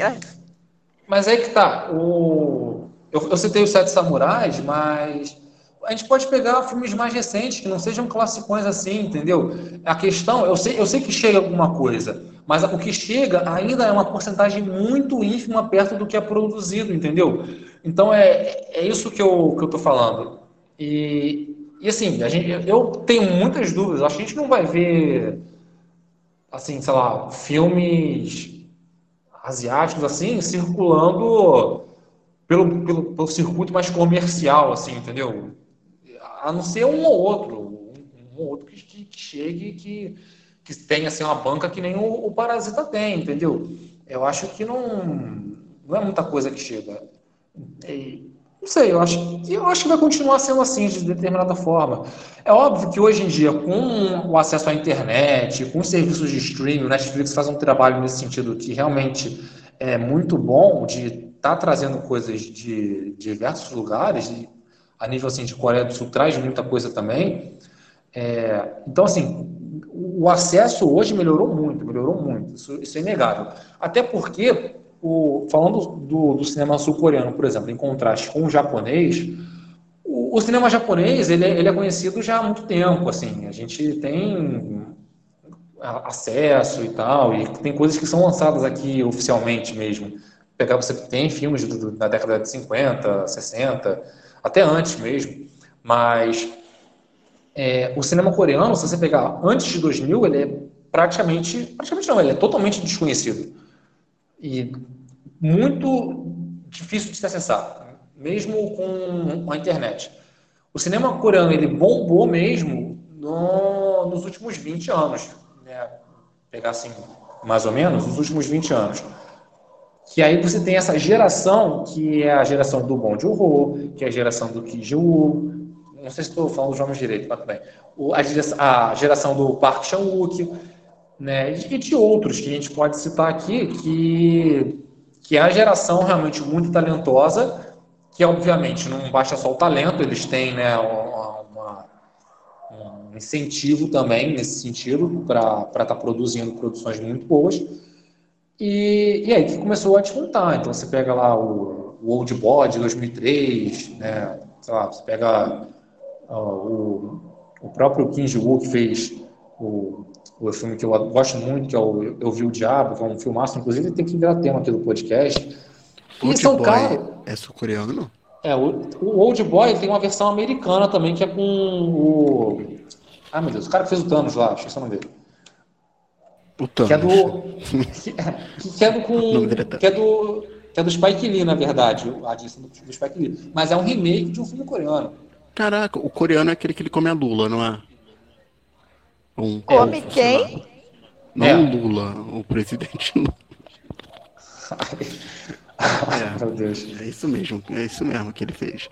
Mas aí que tá. O... Eu, eu citei os Sete Samurais, mas a gente pode pegar filmes mais recentes, que não sejam classicões assim, entendeu? A questão, eu sei, eu sei que chega alguma coisa, mas o que chega ainda é uma porcentagem muito ínfima perto do que é produzido, entendeu? Então é, é isso que eu, que eu tô falando. E, e assim, a gente, eu tenho muitas dúvidas, acho que a gente não vai ver, assim, sei lá, filmes asiáticos, assim, circulando pelo, pelo, pelo circuito mais comercial, assim, entendeu? A não ser um ou outro, um, ou outro que, que, chegue que, que tenha assim, uma banca que nem o, o Parasita tem, entendeu? Eu acho que não, não é muita coisa que chega. E, não sei, eu acho, eu acho que vai continuar sendo assim, de determinada forma. É óbvio que hoje em dia, com o acesso à internet, com os serviços de streaming, o Netflix faz um trabalho nesse sentido que realmente é muito bom de estar tá trazendo coisas de, diversos lugares, a nível assim, de Coreia do Sul traz muita coisa também. É, então, assim, o acesso hoje melhorou muito, melhorou muito, isso, isso é inegável. Até porque o, falando do, do cinema sul-coreano, por exemplo, em contraste com o japonês, o, o cinema japonês ele, é, ele, é conhecido já há muito tempo. Assim, a gente tem acesso e tal, e tem coisas que são lançadas aqui oficialmente mesmo. Pegar você tem filmes do, da década de 50, 60, até antes mesmo, mas é, o cinema coreano, se você pegar antes de 2000, ele é praticamente, praticamente não, ele é totalmente desconhecido e muito difícil de se acessar, mesmo com a internet. O cinema coreano ele bombou mesmo no, nos últimos 20 anos, né? pegar assim, mais ou menos, nos últimos 20 anos. Que aí você tem essa geração, que é a geração do Bong Joon-ho, que é a geração do Ki Ji-woo, não sei se estou falando os nomes direito, mas também. A geração do Park Chan-wook, né, e de outros que a gente pode citar aqui, que, que é a geração realmente muito talentosa, que obviamente não basta só o talento, eles têm né, uma, um incentivo também nesse sentido para estar tá produzindo produções muito boas. E, e aí que começou a despontar. Então você pega lá o, o Old Boy de 2003, né, sei lá, você pega uh, o, o próprio Kim Ji-woo que fez o o filme que eu gosto muito, que é o Eu Vi o Diabo, que é um filmaço, inclusive tem que virar tema aqui do podcast. Old são Boy é sul-coreano? É, o, o Old Boy tem uma versão americana também, que é com o... Ah, meu Deus, o cara que fez o Thanos lá, esqueci o nome dele. O Thanos. Que é do... que, que é do com... Tá- que é do... Que é do Spike Lee, na verdade, a direção do, do Spike Lee. Mas é um remake de um filme coreano. Caraca, o coreano é aquele que ele come a lula, não é? Um Come quem? Não é. Lula, o presidente Lula. É, Meu Deus. É isso mesmo, é isso mesmo que ele fez.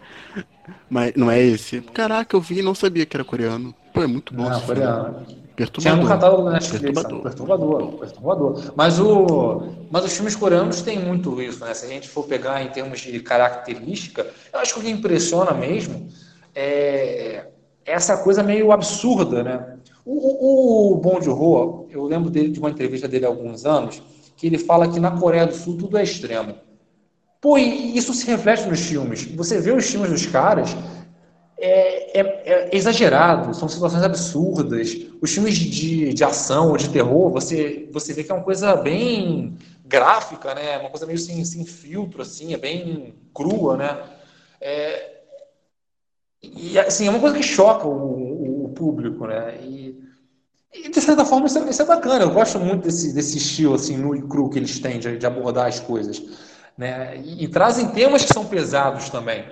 Mas não é esse. Caraca, eu vi e não sabia que era coreano. Pô, é muito bom. Não, coreano. Perturbador. Tinha no catálogo da Netflix. Perturbador. perturbador. Perturbador. Mas, o, mas os filmes coreanos têm muito isso, né? Se a gente for pegar em termos de característica, eu acho que o que impressiona mesmo é essa coisa meio absurda, né? O, o, o Bong Joon-ho, eu lembro dele, de uma entrevista dele há alguns anos, que ele fala que na Coreia do Sul tudo é extremo. Pô, e isso se reflete nos filmes. Você vê os filmes dos caras, é, é, é, exagerado, são situações absurdas. Os filmes de, de ação ou de terror, você, você vê que é uma coisa bem gráfica, né? Uma coisa meio sem, sem filtro, assim, é bem crua, né? É, e assim, é uma coisa que choca o, o público, né? E, e, de certa forma isso é, isso é, bacana. Eu gosto muito desse, desse estilo assim, nu e cru que eles têm de, de abordar as coisas. Né? E, e, trazem temas que são pesados também.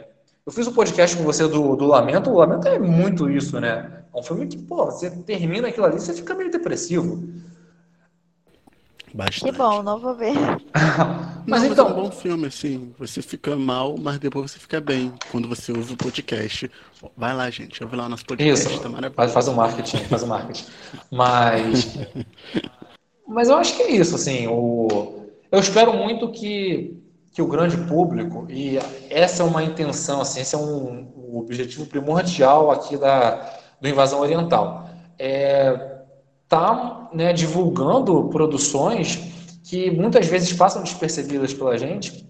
Eu fiz um podcast com você do, do Lamento, o Lamento é muito isso, né? É um filme que, pô, você termina aquilo ali, você fica meio depressivo. Bastante. Que bom, não vou ver. mas não, então. Mas é um bom filme, assim. Você fica mal, mas depois você fica bem quando você usa o podcast. Vai lá, gente. Ouve lá o nosso podcast. Isso. Tá faz, faz um marketing, faz um marketing. Mas. mas eu acho que é isso, assim. O... Eu espero muito que, que o grande público, e essa é uma intenção, assim, esse é um, um objetivo primordial aqui da, do Invasão Oriental. É está né, divulgando produções que muitas vezes passam despercebidas pela gente,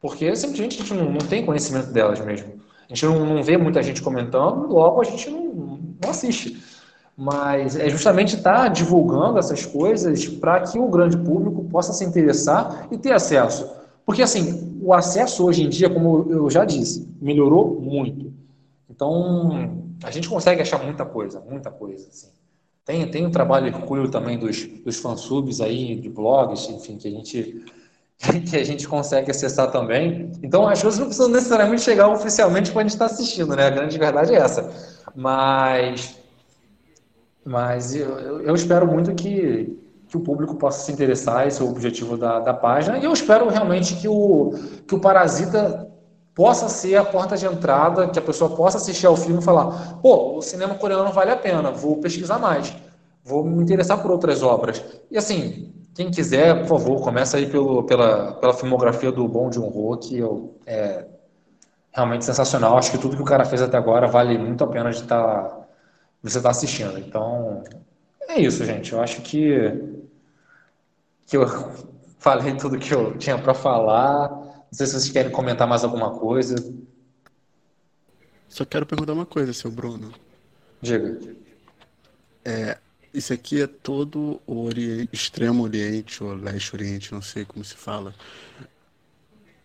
porque simplesmente a gente não, não tem conhecimento delas mesmo. A gente não, não, vê muita gente comentando, logo a gente não, não assiste. Mas é justamente estar tá divulgando essas coisas para que o grande público possa se interessar e ter acesso. Porque, assim, o acesso hoje em dia, como eu já disse, melhorou muito. Então, a gente consegue achar muita coisa, muita coisa. Assim. Tem, tem um trabalho hercúleo também dos, dos fansubs aí, de blogs, enfim, que a gente que a gente consegue acessar também. Então, as coisas não precisam necessariamente chegar oficialmente quando a gente está assistindo, né? A grande verdade é essa. Mas, mas eu, eu espero muito que, que o público possa se interessar, esse é o objetivo da, da página, e eu espero realmente que o, que o Parasita possa ser a porta de entrada, que a pessoa possa assistir ao filme e falar, pô, o cinema coreano vale a pena, vou pesquisar mais, vou me interessar por outras obras. E assim, quem quiser, por favor, começa aí pelo, pela, pela filmografia do Bom Joon-ho, que eu, é realmente sensacional. Acho que tudo que o cara fez até agora vale muito a pena de tá, você estar tá assistindo. Então, é isso, gente. Eu acho que, que eu falei tudo que eu tinha para falar. Não sei se vocês querem comentar mais alguma coisa. Só quero perguntar uma coisa, seu Bruno. Diga. É, isso aqui é todo o Oriente, Extremo Oriente ou Leste Oriente, não sei como se fala.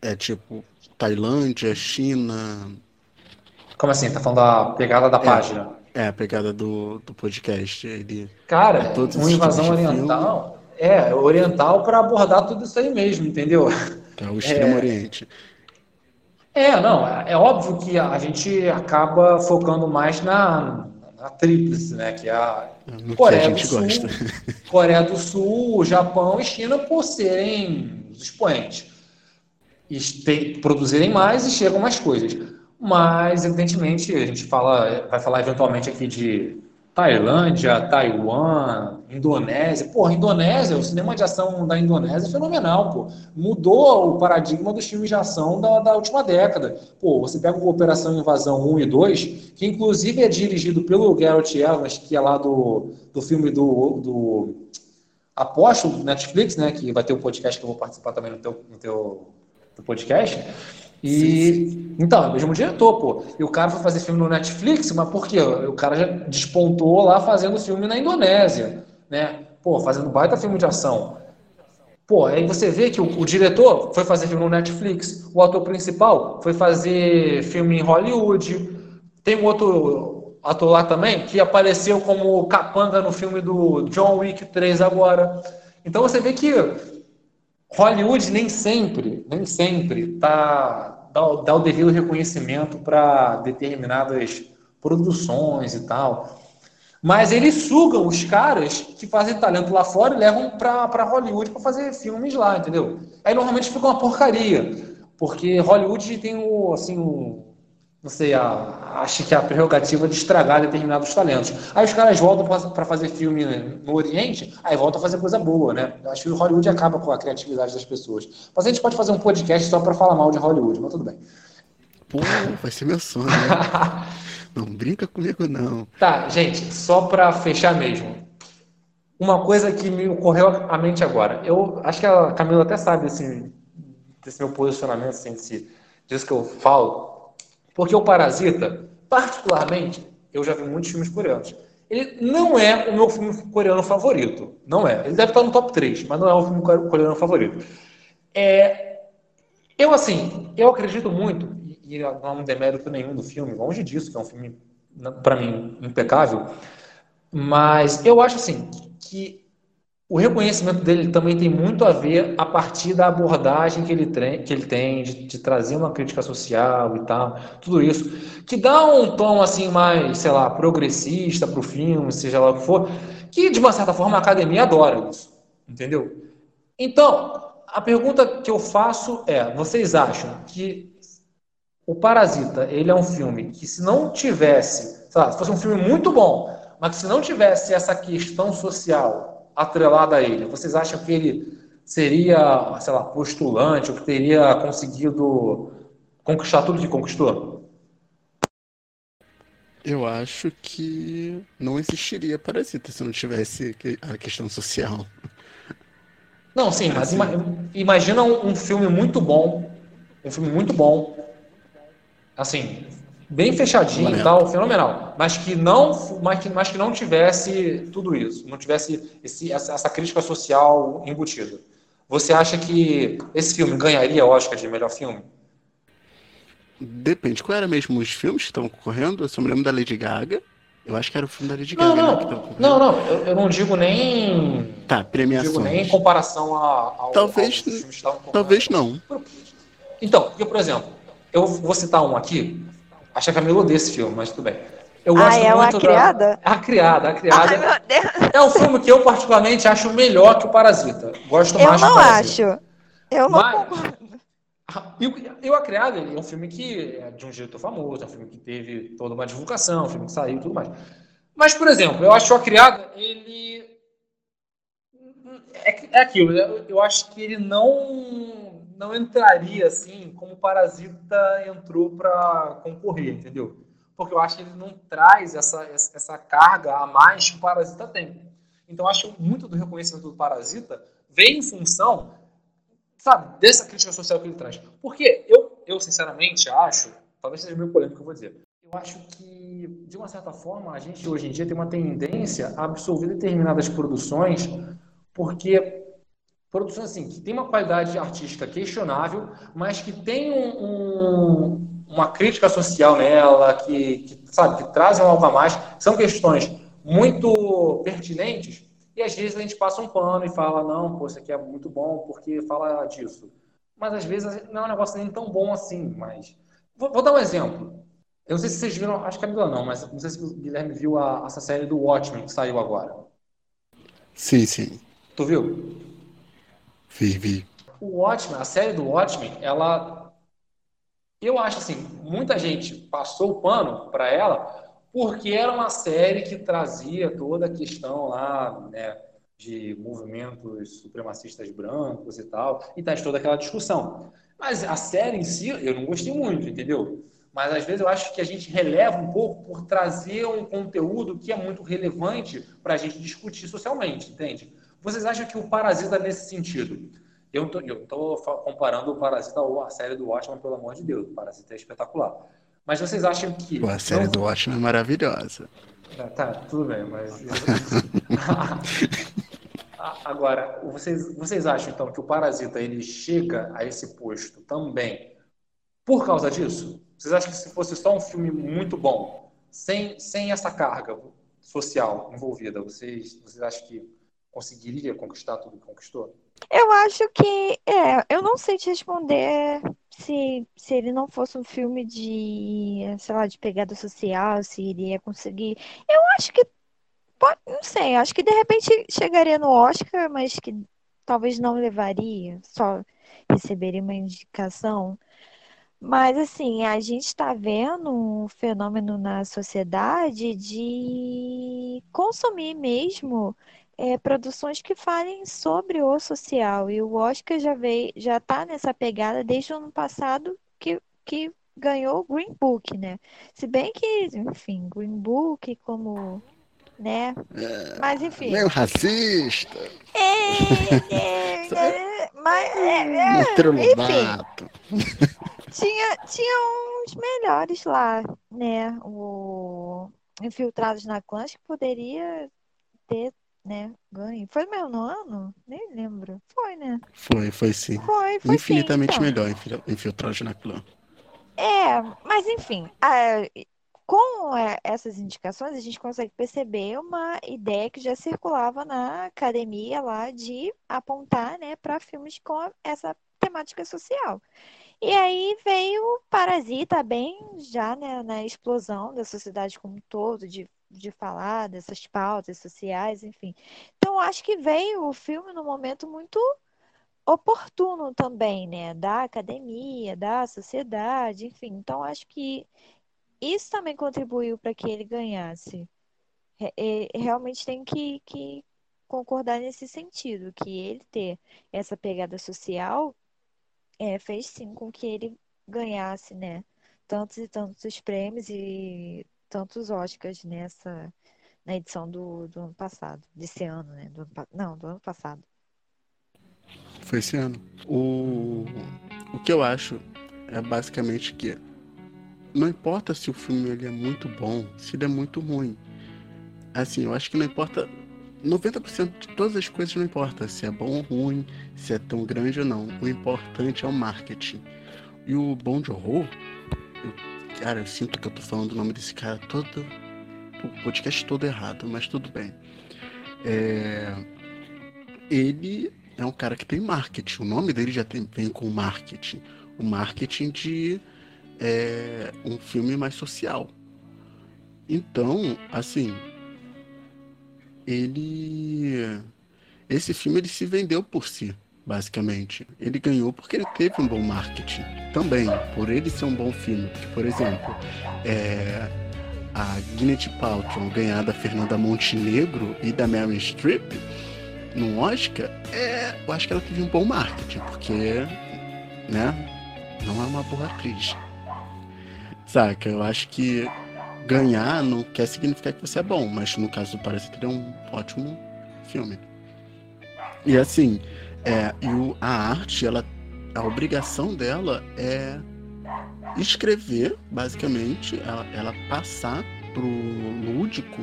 É tipo Tailândia, China. Como assim? Tá falando da pegada da é, página? É, a pegada do, do podcast. Ele, Cara, é uma invasão oriental. É, oriental para abordar tudo isso aí mesmo, entendeu? É o Extremo é... Oriente. É, não, é, é óbvio que a gente acaba focando mais na, na tríplice, né? Que é a no Coreia do Sul, gosta. Coreia do Sul, Japão e China por serem os expoentes. E te, produzirem mais e chegam mais coisas. Mas, evidentemente, a gente fala, vai falar eventualmente aqui de Tailândia, Taiwan, Indonésia. Pô, Indonésia, o cinema de ação da Indonésia é fenomenal, pô. Mudou o paradigma dos filmes de ação da, da última década. Pô, você pega o Operação Invasão 1 e 2, que inclusive é dirigido pelo Garrett Evans, que é lá do, do filme do, do Apóstolo, Netflix, né? Que vai ter um podcast que eu vou participar também no teu, no teu, no podcast. E sim, sim. então, é o mesmo diretor, pô. E o cara foi fazer filme no Netflix, mas por quê? O cara já despontou lá fazendo filme na Indonésia, né? Pô, fazendo baita filme de ação. Pô, aí você vê que o, o, diretor foi fazer filme no Netflix, o ator principal foi fazer filme em Hollywood. Tem um outro ator lá também que apareceu como capanga no filme do John Wick 3 agora. Então você vê que Hollywood nem sempre, nem sempre tá, dá, dá o devido reconhecimento para determinadas produções e tal. Mas eles sugam os caras que fazem talento lá fora e levam para Hollywood para fazer filmes lá, entendeu? Aí normalmente fica uma porcaria, porque Hollywood tem o, assim, o, não sei, a, acho que é a prerrogativa de estragar determinados talentos. Aí os caras voltam para fazer filme no Oriente, aí voltam a fazer coisa boa, né? Eu acho que o Hollywood acaba com a criatividade das pessoas. Mas a gente pode fazer um podcast só para falar mal de Hollywood, mas tudo bem. Pô, vai ser meu sonho. Né? não brinca comigo, não. Tá, gente, só para fechar mesmo. Uma coisa que me ocorreu à mente agora. Eu acho que a Camila até sabe assim, desse meu posicionamento, assim, desse, disso que eu falo porque o Parasita, particularmente, eu já vi muitos filmes coreanos. Ele não é o meu filme coreano favorito. Não é. Ele deve estar no top 3, mas não é o filme coreano favorito. É, eu, assim, eu acredito muito, e não há um demérito nenhum do filme, longe disso, que é um filme, para mim, impecável, mas eu acho, assim, que o reconhecimento dele também tem muito a ver a partir da abordagem que ele, que ele tem, de, de, trazer uma crítica social e tal, tudo isso, que dá um tom assim mais, sei lá, progressista para o filme, seja lá o que for, que de uma certa forma a academia adora isso, entendeu? Então, a pergunta que eu faço é: vocês acham que o Parasita ele é um filme que se não tivesse, sei lá, se fosse um filme muito bom, mas que se não tivesse essa questão social atrelada a ele? Vocês acham que ele seria, sei lá, postulante ou que teria conseguido conquistar tudo que conquistou? Eu acho que não existiria Parasita se não tivesse a questão social. Não, sim, mas ima imagina um, um filme muito bom, um filme muito bom, assim, bem fechadinho e tal, fenomenal. Mas que não, mas que, mas que não tivesse tudo isso, não tivesse esse, essa, essa, crítica social embutida. Você acha que esse filme ganharia Oscar de melhor filme? Depende. Qual era mesmo os filmes que estão concorrendo? Eu só me lembro da Lady Gaga. Eu acho que era o filme da Lady Não, Gaga, não, né, que tava não, não, eu, eu não digo nem. Tá, Não digo premiação. nem em comparação a, ao. Talvez-. Talvez não. Então, porque, por exemplo, eu vou citar um aqui. Acho que a Camila odeia esse filme, mas tudo bem. Eu Ah, gosto é o muito A Criada? Da... A Criada, A Ai, Criada. Deus, É um filme que eu, particularmente, acho melhor que o Parasita. Gosto eu mais que o não Parasita. acho. Eu não Mas- concordo. E o- e o A Criada ele é um filme que é de um diretor famoso, é um filme que teve toda uma divulgação, um filme que saiu e tudo mais. Mas, por exemplo, eu acho A Criada, ele. É, é aquilo, eu, eu acho que ele não, não entraria assim como o Parasita entrou para concorrer, entendeu? Porque eu acho que ele não traz essa, essa carga a mais que o Parasita tem. Então, acho que muito do reconhecimento do Parasita vem em função sabe, dessa crítica social que ele traz. Porque eu, eu sinceramente acho, talvez seja meio polêmico que eu vou dizer, eu acho que, de uma certa forma, a gente hoje em dia tem uma tendência a absorver determinadas produções, porque produções assim, que tem uma qualidade artística questionável, mas que tem um, um- uma crítica social nela, que, que, sabe, que trazem algo a mais, são questões muito pertinentes, e às vezes a gente passa um pano e fala, não, pô, isso aqui é muito bom porque fala disso. Mas às vezes não é um negócio nem tão bom assim, mas... Vou, vou dar um exemplo. Eu não sei se vocês viram, acho que a Camila não, mas não sei se o Guilherme viu a, essa série do Watchmen que saiu agora. Sim, sim. Tu viu? Vi, vi. O Watchmen, a série do Watchmen, ela. Eu acho assim, muita gente passou o pano para ela porque era uma série que trazia toda a questão lá, né, de movimentos supremacistas brancos e tal, e traz toda aquela discussão. Mas a série em si, eu não gostei muito, entendeu? Mas às vezes eu acho que a gente releva um pouco por trazer um conteúdo que é muito relevante para a gente discutir socialmente, entende? Vocês acham que o Parasita nesse sentido? Eu fa- comparando o Parasita ou a série do Watchmen, pelo amor de Deus. O Parasita é espetacular. Mas vocês acham que. A série não- do Watchmen é maravilhosa. Tá, tá, tudo bem, mas. Agora, vocês, vocês acham então que o Parasita ele chega a esse posto também por causa disso? Vocês acham que se fosse só um filme muito bom, sem, sem essa carga social envolvida, vocês, vocês acham que conseguiria conquistar tudo que conquistou? Eu acho que, é, eu não sei te responder se, se ele não fosse um filme de, sei lá, de pegada social, se iria conseguir. Eu acho que, pode, não sei, acho que de repente chegaria no Oscar, mas que talvez não levaria, só receberia uma indicação. Mas assim, a gente está vendo um fenômeno na sociedade de consumir mesmo é, produções que falem sobre o social. E o Oscar já veio, já está nessa pegada desde o ano passado que, que ganhou o Green Book, né? Se bem que, enfim, Green Book como, né? Mas enfim. Meio racista. É, é, é, mas é, é, enfim. Tinha, tinha uns melhores lá, né? O Infiltrados na Clã, que poderia ter, né, ganho. Foi mesmo no ano? Nem lembro. Foi, né? Foi, foi sim. Foi, foi sim, Infinitamente então. melhor infil- Infiltrados na Clã. É, mas enfim, a- com é, essas indicações, a gente consegue perceber uma ideia que já circulava na academia lá de apontar, né, para filmes com a- essa temática social. E aí veio Parasita bem já, né, na explosão da sociedade como um todo, de, de falar dessas pautas sociais, enfim. Então, acho que veio o filme num momento muito oportuno também, né? Da academia, da sociedade, enfim. Então, acho que isso também contribuiu para que ele ganhasse. Re- é, Realmente tem que, que concordar nesse sentido, que ele ter essa pegada social é, fez sim com que ele ganhasse, né? Tantos e tantos prêmios e tantos Oscars nessa, na edição do, do ano passado, desse ano, né? Do não, do ano passado. Foi esse ano. O, o que eu acho é basicamente que não importa se o filme ele é muito bom, se ele é muito ruim. Assim, eu acho que não importa. 90% de todas as coisas não importa se é bom ou ruim, se é tão grande ou não. O importante é o marketing. E o Bom de Horror, eu- cara, eu sinto que eu tô falando o nome desse cara todo, o podcast todo errado, mas tudo bem. É... Ele é um cara que tem marketing. O nome dele já tem, vem com marketing. O marketing de é, um filme mais social. Então, assim, ele. Esse filme ele se vendeu por si, basicamente. Ele ganhou porque ele teve um bom marketing também, por ele ser um bom filme. Porque, por exemplo, é, a Gwyneth Paltrow ganhar da Fernanda Montenegro e da Mary Streep no Oscar, é, eu acho que ela teve um bom marketing, porque, né, não é uma boa atriz. Saca? Eu acho que ganhar não quer significar que você é bom, mas no caso do Parasita ele é um ótimo filme. E assim, é, e o, a arte, ela, a obrigação dela é escrever, basicamente, ela, ela passar pro lúdico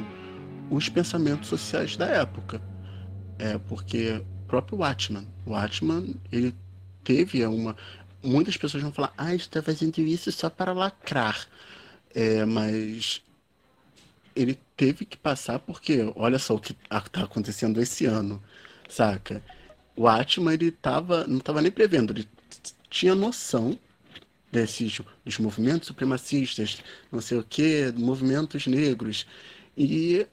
os pensamentos sociais da época. É, porque o próprio Watchman, o Watchman, ele teve uma. Muitas pessoas vão falar, ah, está fazendo isso só para lacrar. É, mas ele teve que passar porque, olha só o que está acontecendo esse ano, saca? O Atman, ele tava, não estava nem prevendo, ele tinha noção desses dos movimentos supremacistas, não sei o que, movimentos negros, e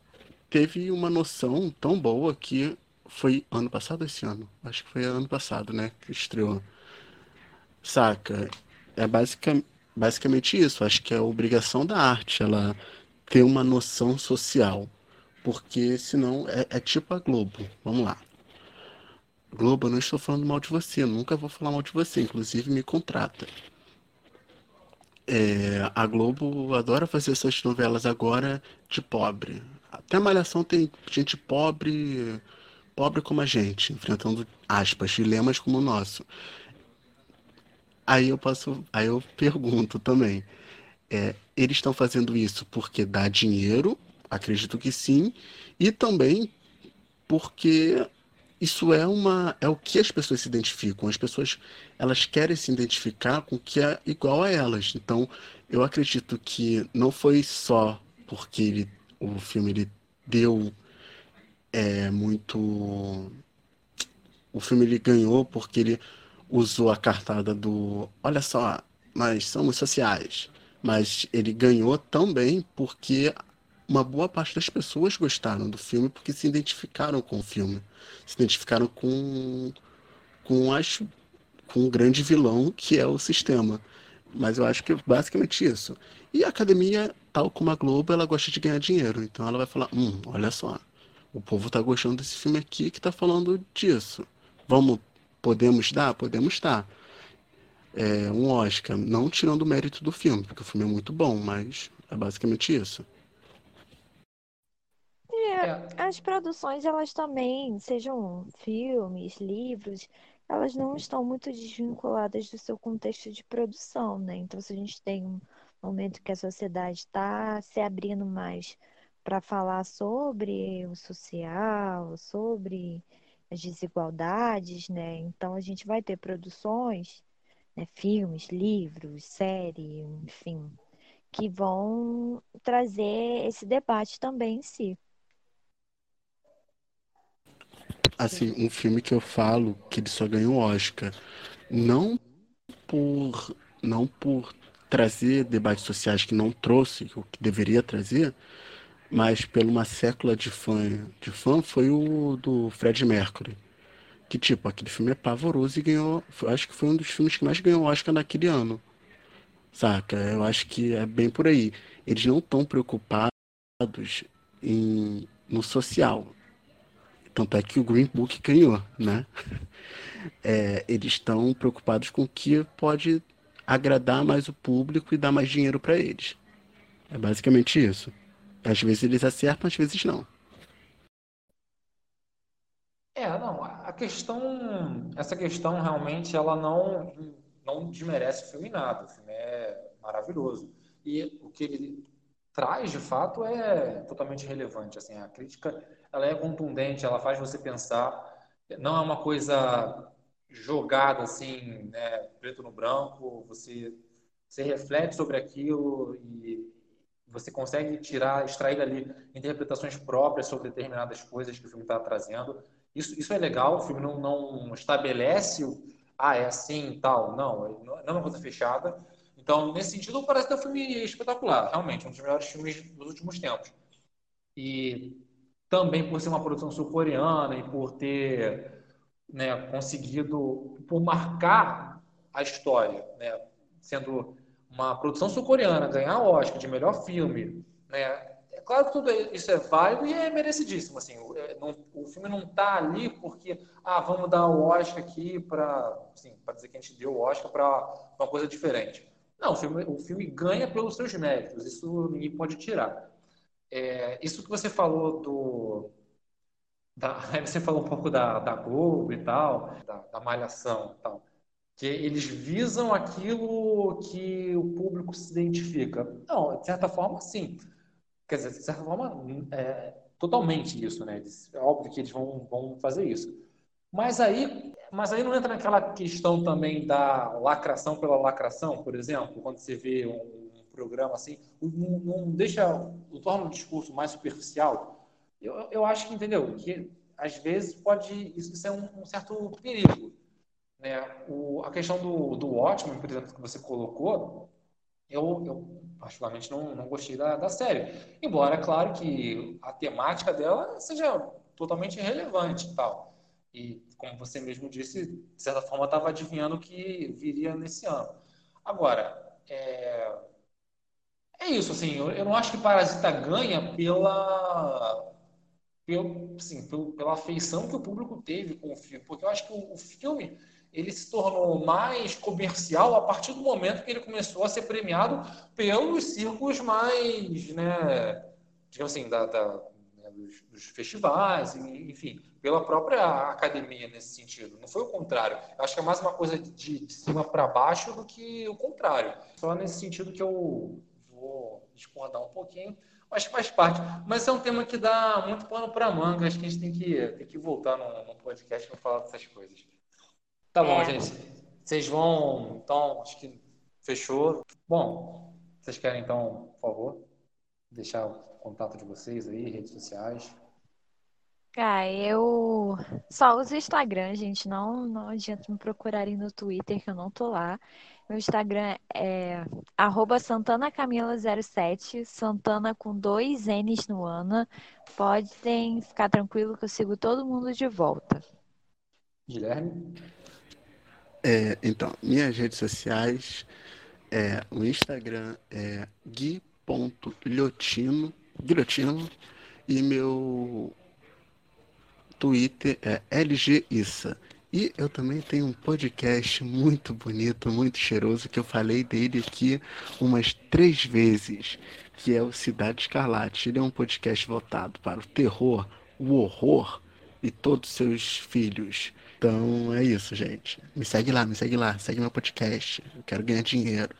teve uma noção tão boa que foi ano passado esse ano? Acho que foi ano passado, né? Que estreou. Saca? É basicamente basicamente isso. Acho que é a obrigação da arte, ela ter uma noção social. Porque senão é, é tipo a Globo. Vamos lá. Globo, eu não estou falando mal de você, nunca vou falar mal de você, inclusive me contrata. É, a Globo adora fazer essas novelas agora de pobre. Até Malhação tem gente pobre, pobre como a gente, enfrentando aspas, dilemas como o nosso. Aí eu posso, aí eu pergunto também, é, eles estão fazendo isso porque dá dinheiro? Acredito que sim, e também porque isso é uma é o que as pessoas se identificam. As pessoas elas querem se identificar com o que é igual a elas. Então, eu acredito que não foi só porque ele, o filme ele deu é, muito o filme ele ganhou porque ele usou a cartada do olha só, nós somos sociais. Mas ele ganhou também porque uma boa parte das pessoas gostaram do filme porque se identificaram com o filme. Se identificaram com, com, com um grande vilão que é o sistema. Mas eu acho que é basicamente isso. E a academia, tal como a Globo, ela gosta de ganhar dinheiro. Então ela vai falar: hum, olha só, o povo tá gostando desse filme aqui que tá falando disso. Vamos Podemos dar? Podemos dar. É um Oscar, não tirando o mérito do filme, porque o filme é muito bom, mas é basicamente isso. As produções, elas também, sejam filmes, livros, elas não estão muito desvinculadas do seu contexto de produção, né? Então, se a gente tem um momento que a sociedade está se abrindo mais para falar sobre o social, sobre as desigualdades, né? Então a gente vai ter produções, né, filmes, livros, série, enfim, que vão trazer esse debate também em si. Assim, um filme que eu falo que ele só ganhou Oscar, não por não por trazer debates sociais que não trouxe, o que deveria trazer, mas pela uma sécula de fã, de fã foi o do Fred Mercury. Que, tipo, aquele filme é pavoroso e ganhou. Acho que foi um dos filmes que mais ganhou Oscar naquele ano. Saca? Eu acho que é bem por aí. Eles não estão preocupados em, no social. Tanto é que o Green Book ganhou, né? É, eles estão preocupados com o que pode agradar mais o público e dar mais dinheiro para eles. É basicamente isso. Às vezes eles acertam, às vezes não. É, não, a questão, essa questão realmente ela não não desmerece o filme nada, o filme é maravilhoso. E o que ele traz, de fato, é totalmente relevante, assim, a crítica, ela é contundente, ela faz você pensar, não é uma coisa jogada assim, né, preto no branco, você você reflete sobre aquilo e você consegue tirar, extrair dali interpretações próprias sobre determinadas coisas que o filme está trazendo. Isso, isso é legal, o filme não, não estabelece, ah, é assim tal. Não, não é uma coisa fechada. Então, nesse sentido, parece ter um filme espetacular, realmente, um dos melhores filmes dos últimos tempos. E também por ser uma produção sul-coreana e por ter né, conseguido, por marcar a história, né, sendo uma produção sul-coreana, ganhar Oscar de melhor filme, né, é claro que tudo isso é válido e é merecidíssimo. Assim, o, é, não, o filme não está ali porque, ah, vamos dar o Oscar aqui para assim, dizer que a gente deu o Oscar para uma coisa diferente. Não, o filme, o filme ganha pelos seus méritos, isso ninguém pode tirar. É, isso que você falou do. Da, você falou um pouco da, da Globo e tal, da, da Malhação e tal. Que eles visam aquilo que o público se identifica. Não, de certa forma, sim. Quer dizer, de certa forma, é totalmente isso, né? É óbvio que eles vão, vão fazer isso. Mas aí, mas aí não entra naquela questão também da lacração pela lacração, por exemplo, quando você vê um programa assim, não, não deixa, não torna o discurso mais superficial. Eu, eu acho que, entendeu? Que às vezes pode isso ser um, um certo perigo. Né? O, a questão do, do Watchmen, por exemplo, que você colocou, eu, eu particularmente não, não gostei da, da série. Embora, é claro, que a temática dela seja totalmente irrelevante e tal. E, como você mesmo disse, de certa forma estava adivinhando o que viria nesse ano. Agora, é, é isso, assim, eu, eu não acho que Parasita ganha pela, pelo, assim, pelo, pela afeição que o público teve com o filme, porque eu acho que o, o, filme ele se tornou mais comercial a partir do momento que ele começou a ser premiado pelos círculos mais, né, digamos assim, da, da né, dos, dos, festivais, enfim, pela própria academia nesse sentido. Não foi o contrário. Eu acho que é mais uma coisa de, de cima para baixo do que o contrário. Só nesse sentido que eu vou discordar um pouquinho, mas faz parte. Mas é um tema que dá muito pano para manga. Acho que a gente tem que, tem que voltar no, no podcast para falar dessas coisas. Tá bom, é. gente. Vocês vão, então, acho que fechou. Bom, vocês querem, então, por favor, deixar o contato de vocês aí, redes sociais? Ah, eu só uso o Instagram, gente. Não, não adianta me procurarem no Twitter, que eu não tô lá. Meu Instagram é santanacamila07, Santana com dois N's no Ana. Podem ficar tranquilo que eu sigo todo mundo de volta. Guilherme? É, então, minhas redes sociais, é, o Instagram é gui.liotino, guilhotino, e meu Twitter é lgissa. E eu também tenho um podcast muito bonito, muito cheiroso, que eu falei dele aqui umas três vezes, que é o Cidade Escarlate. Ele é um podcast voltado para o terror, o horror e todos os seus filhos. Então é isso, gente. Me segue lá, me segue lá, segue meu podcast. Eu quero ganhar dinheiro.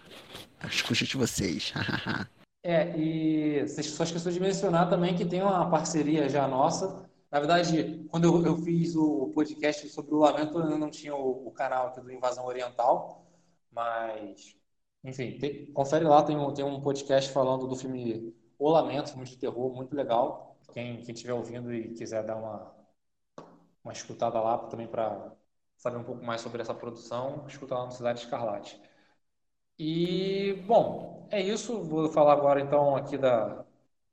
Às custas de vocês. é, e só esqueceu de mencionar também que tem uma parceria já nossa na verdade, quando eu, eu fiz o podcast sobre o Lamento, eu não tinha o, o canal aqui do Invasão Oriental, mas, enfim, tem, confere lá, tem um, tem um podcast falando do filme O Lamento, filme de terror, muito legal. Quem estiver ouvindo e quiser dar uma, uma escutada lá também para saber um pouco mais sobre essa produção, escuta lá no Cidade Escarlate. E, bom, é isso. Vou falar agora então aqui da,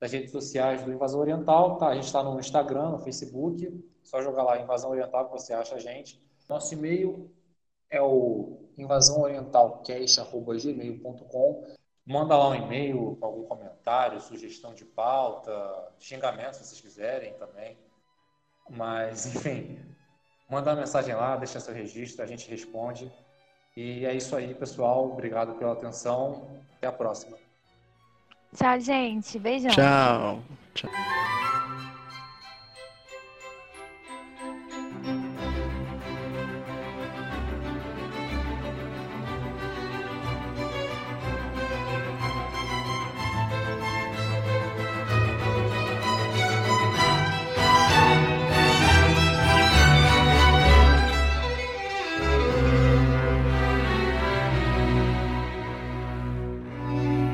das redes sociais do Invasão Oriental. Tá? A gente está no Instagram, no Facebook. Só jogar lá Invasão Oriental que você acha a gente. Nosso e-mail é o invasãoorientalcast.gmail.com. Manda lá um e-mail algum comentário, sugestão de pauta, xingamento se vocês quiserem também. Mas, enfim, manda uma mensagem lá, deixa seu registro, a gente responde. E é isso aí, pessoal. Obrigado pela atenção. Até a próxima. Tchau, gente. Beijão. Tchau. Tchau.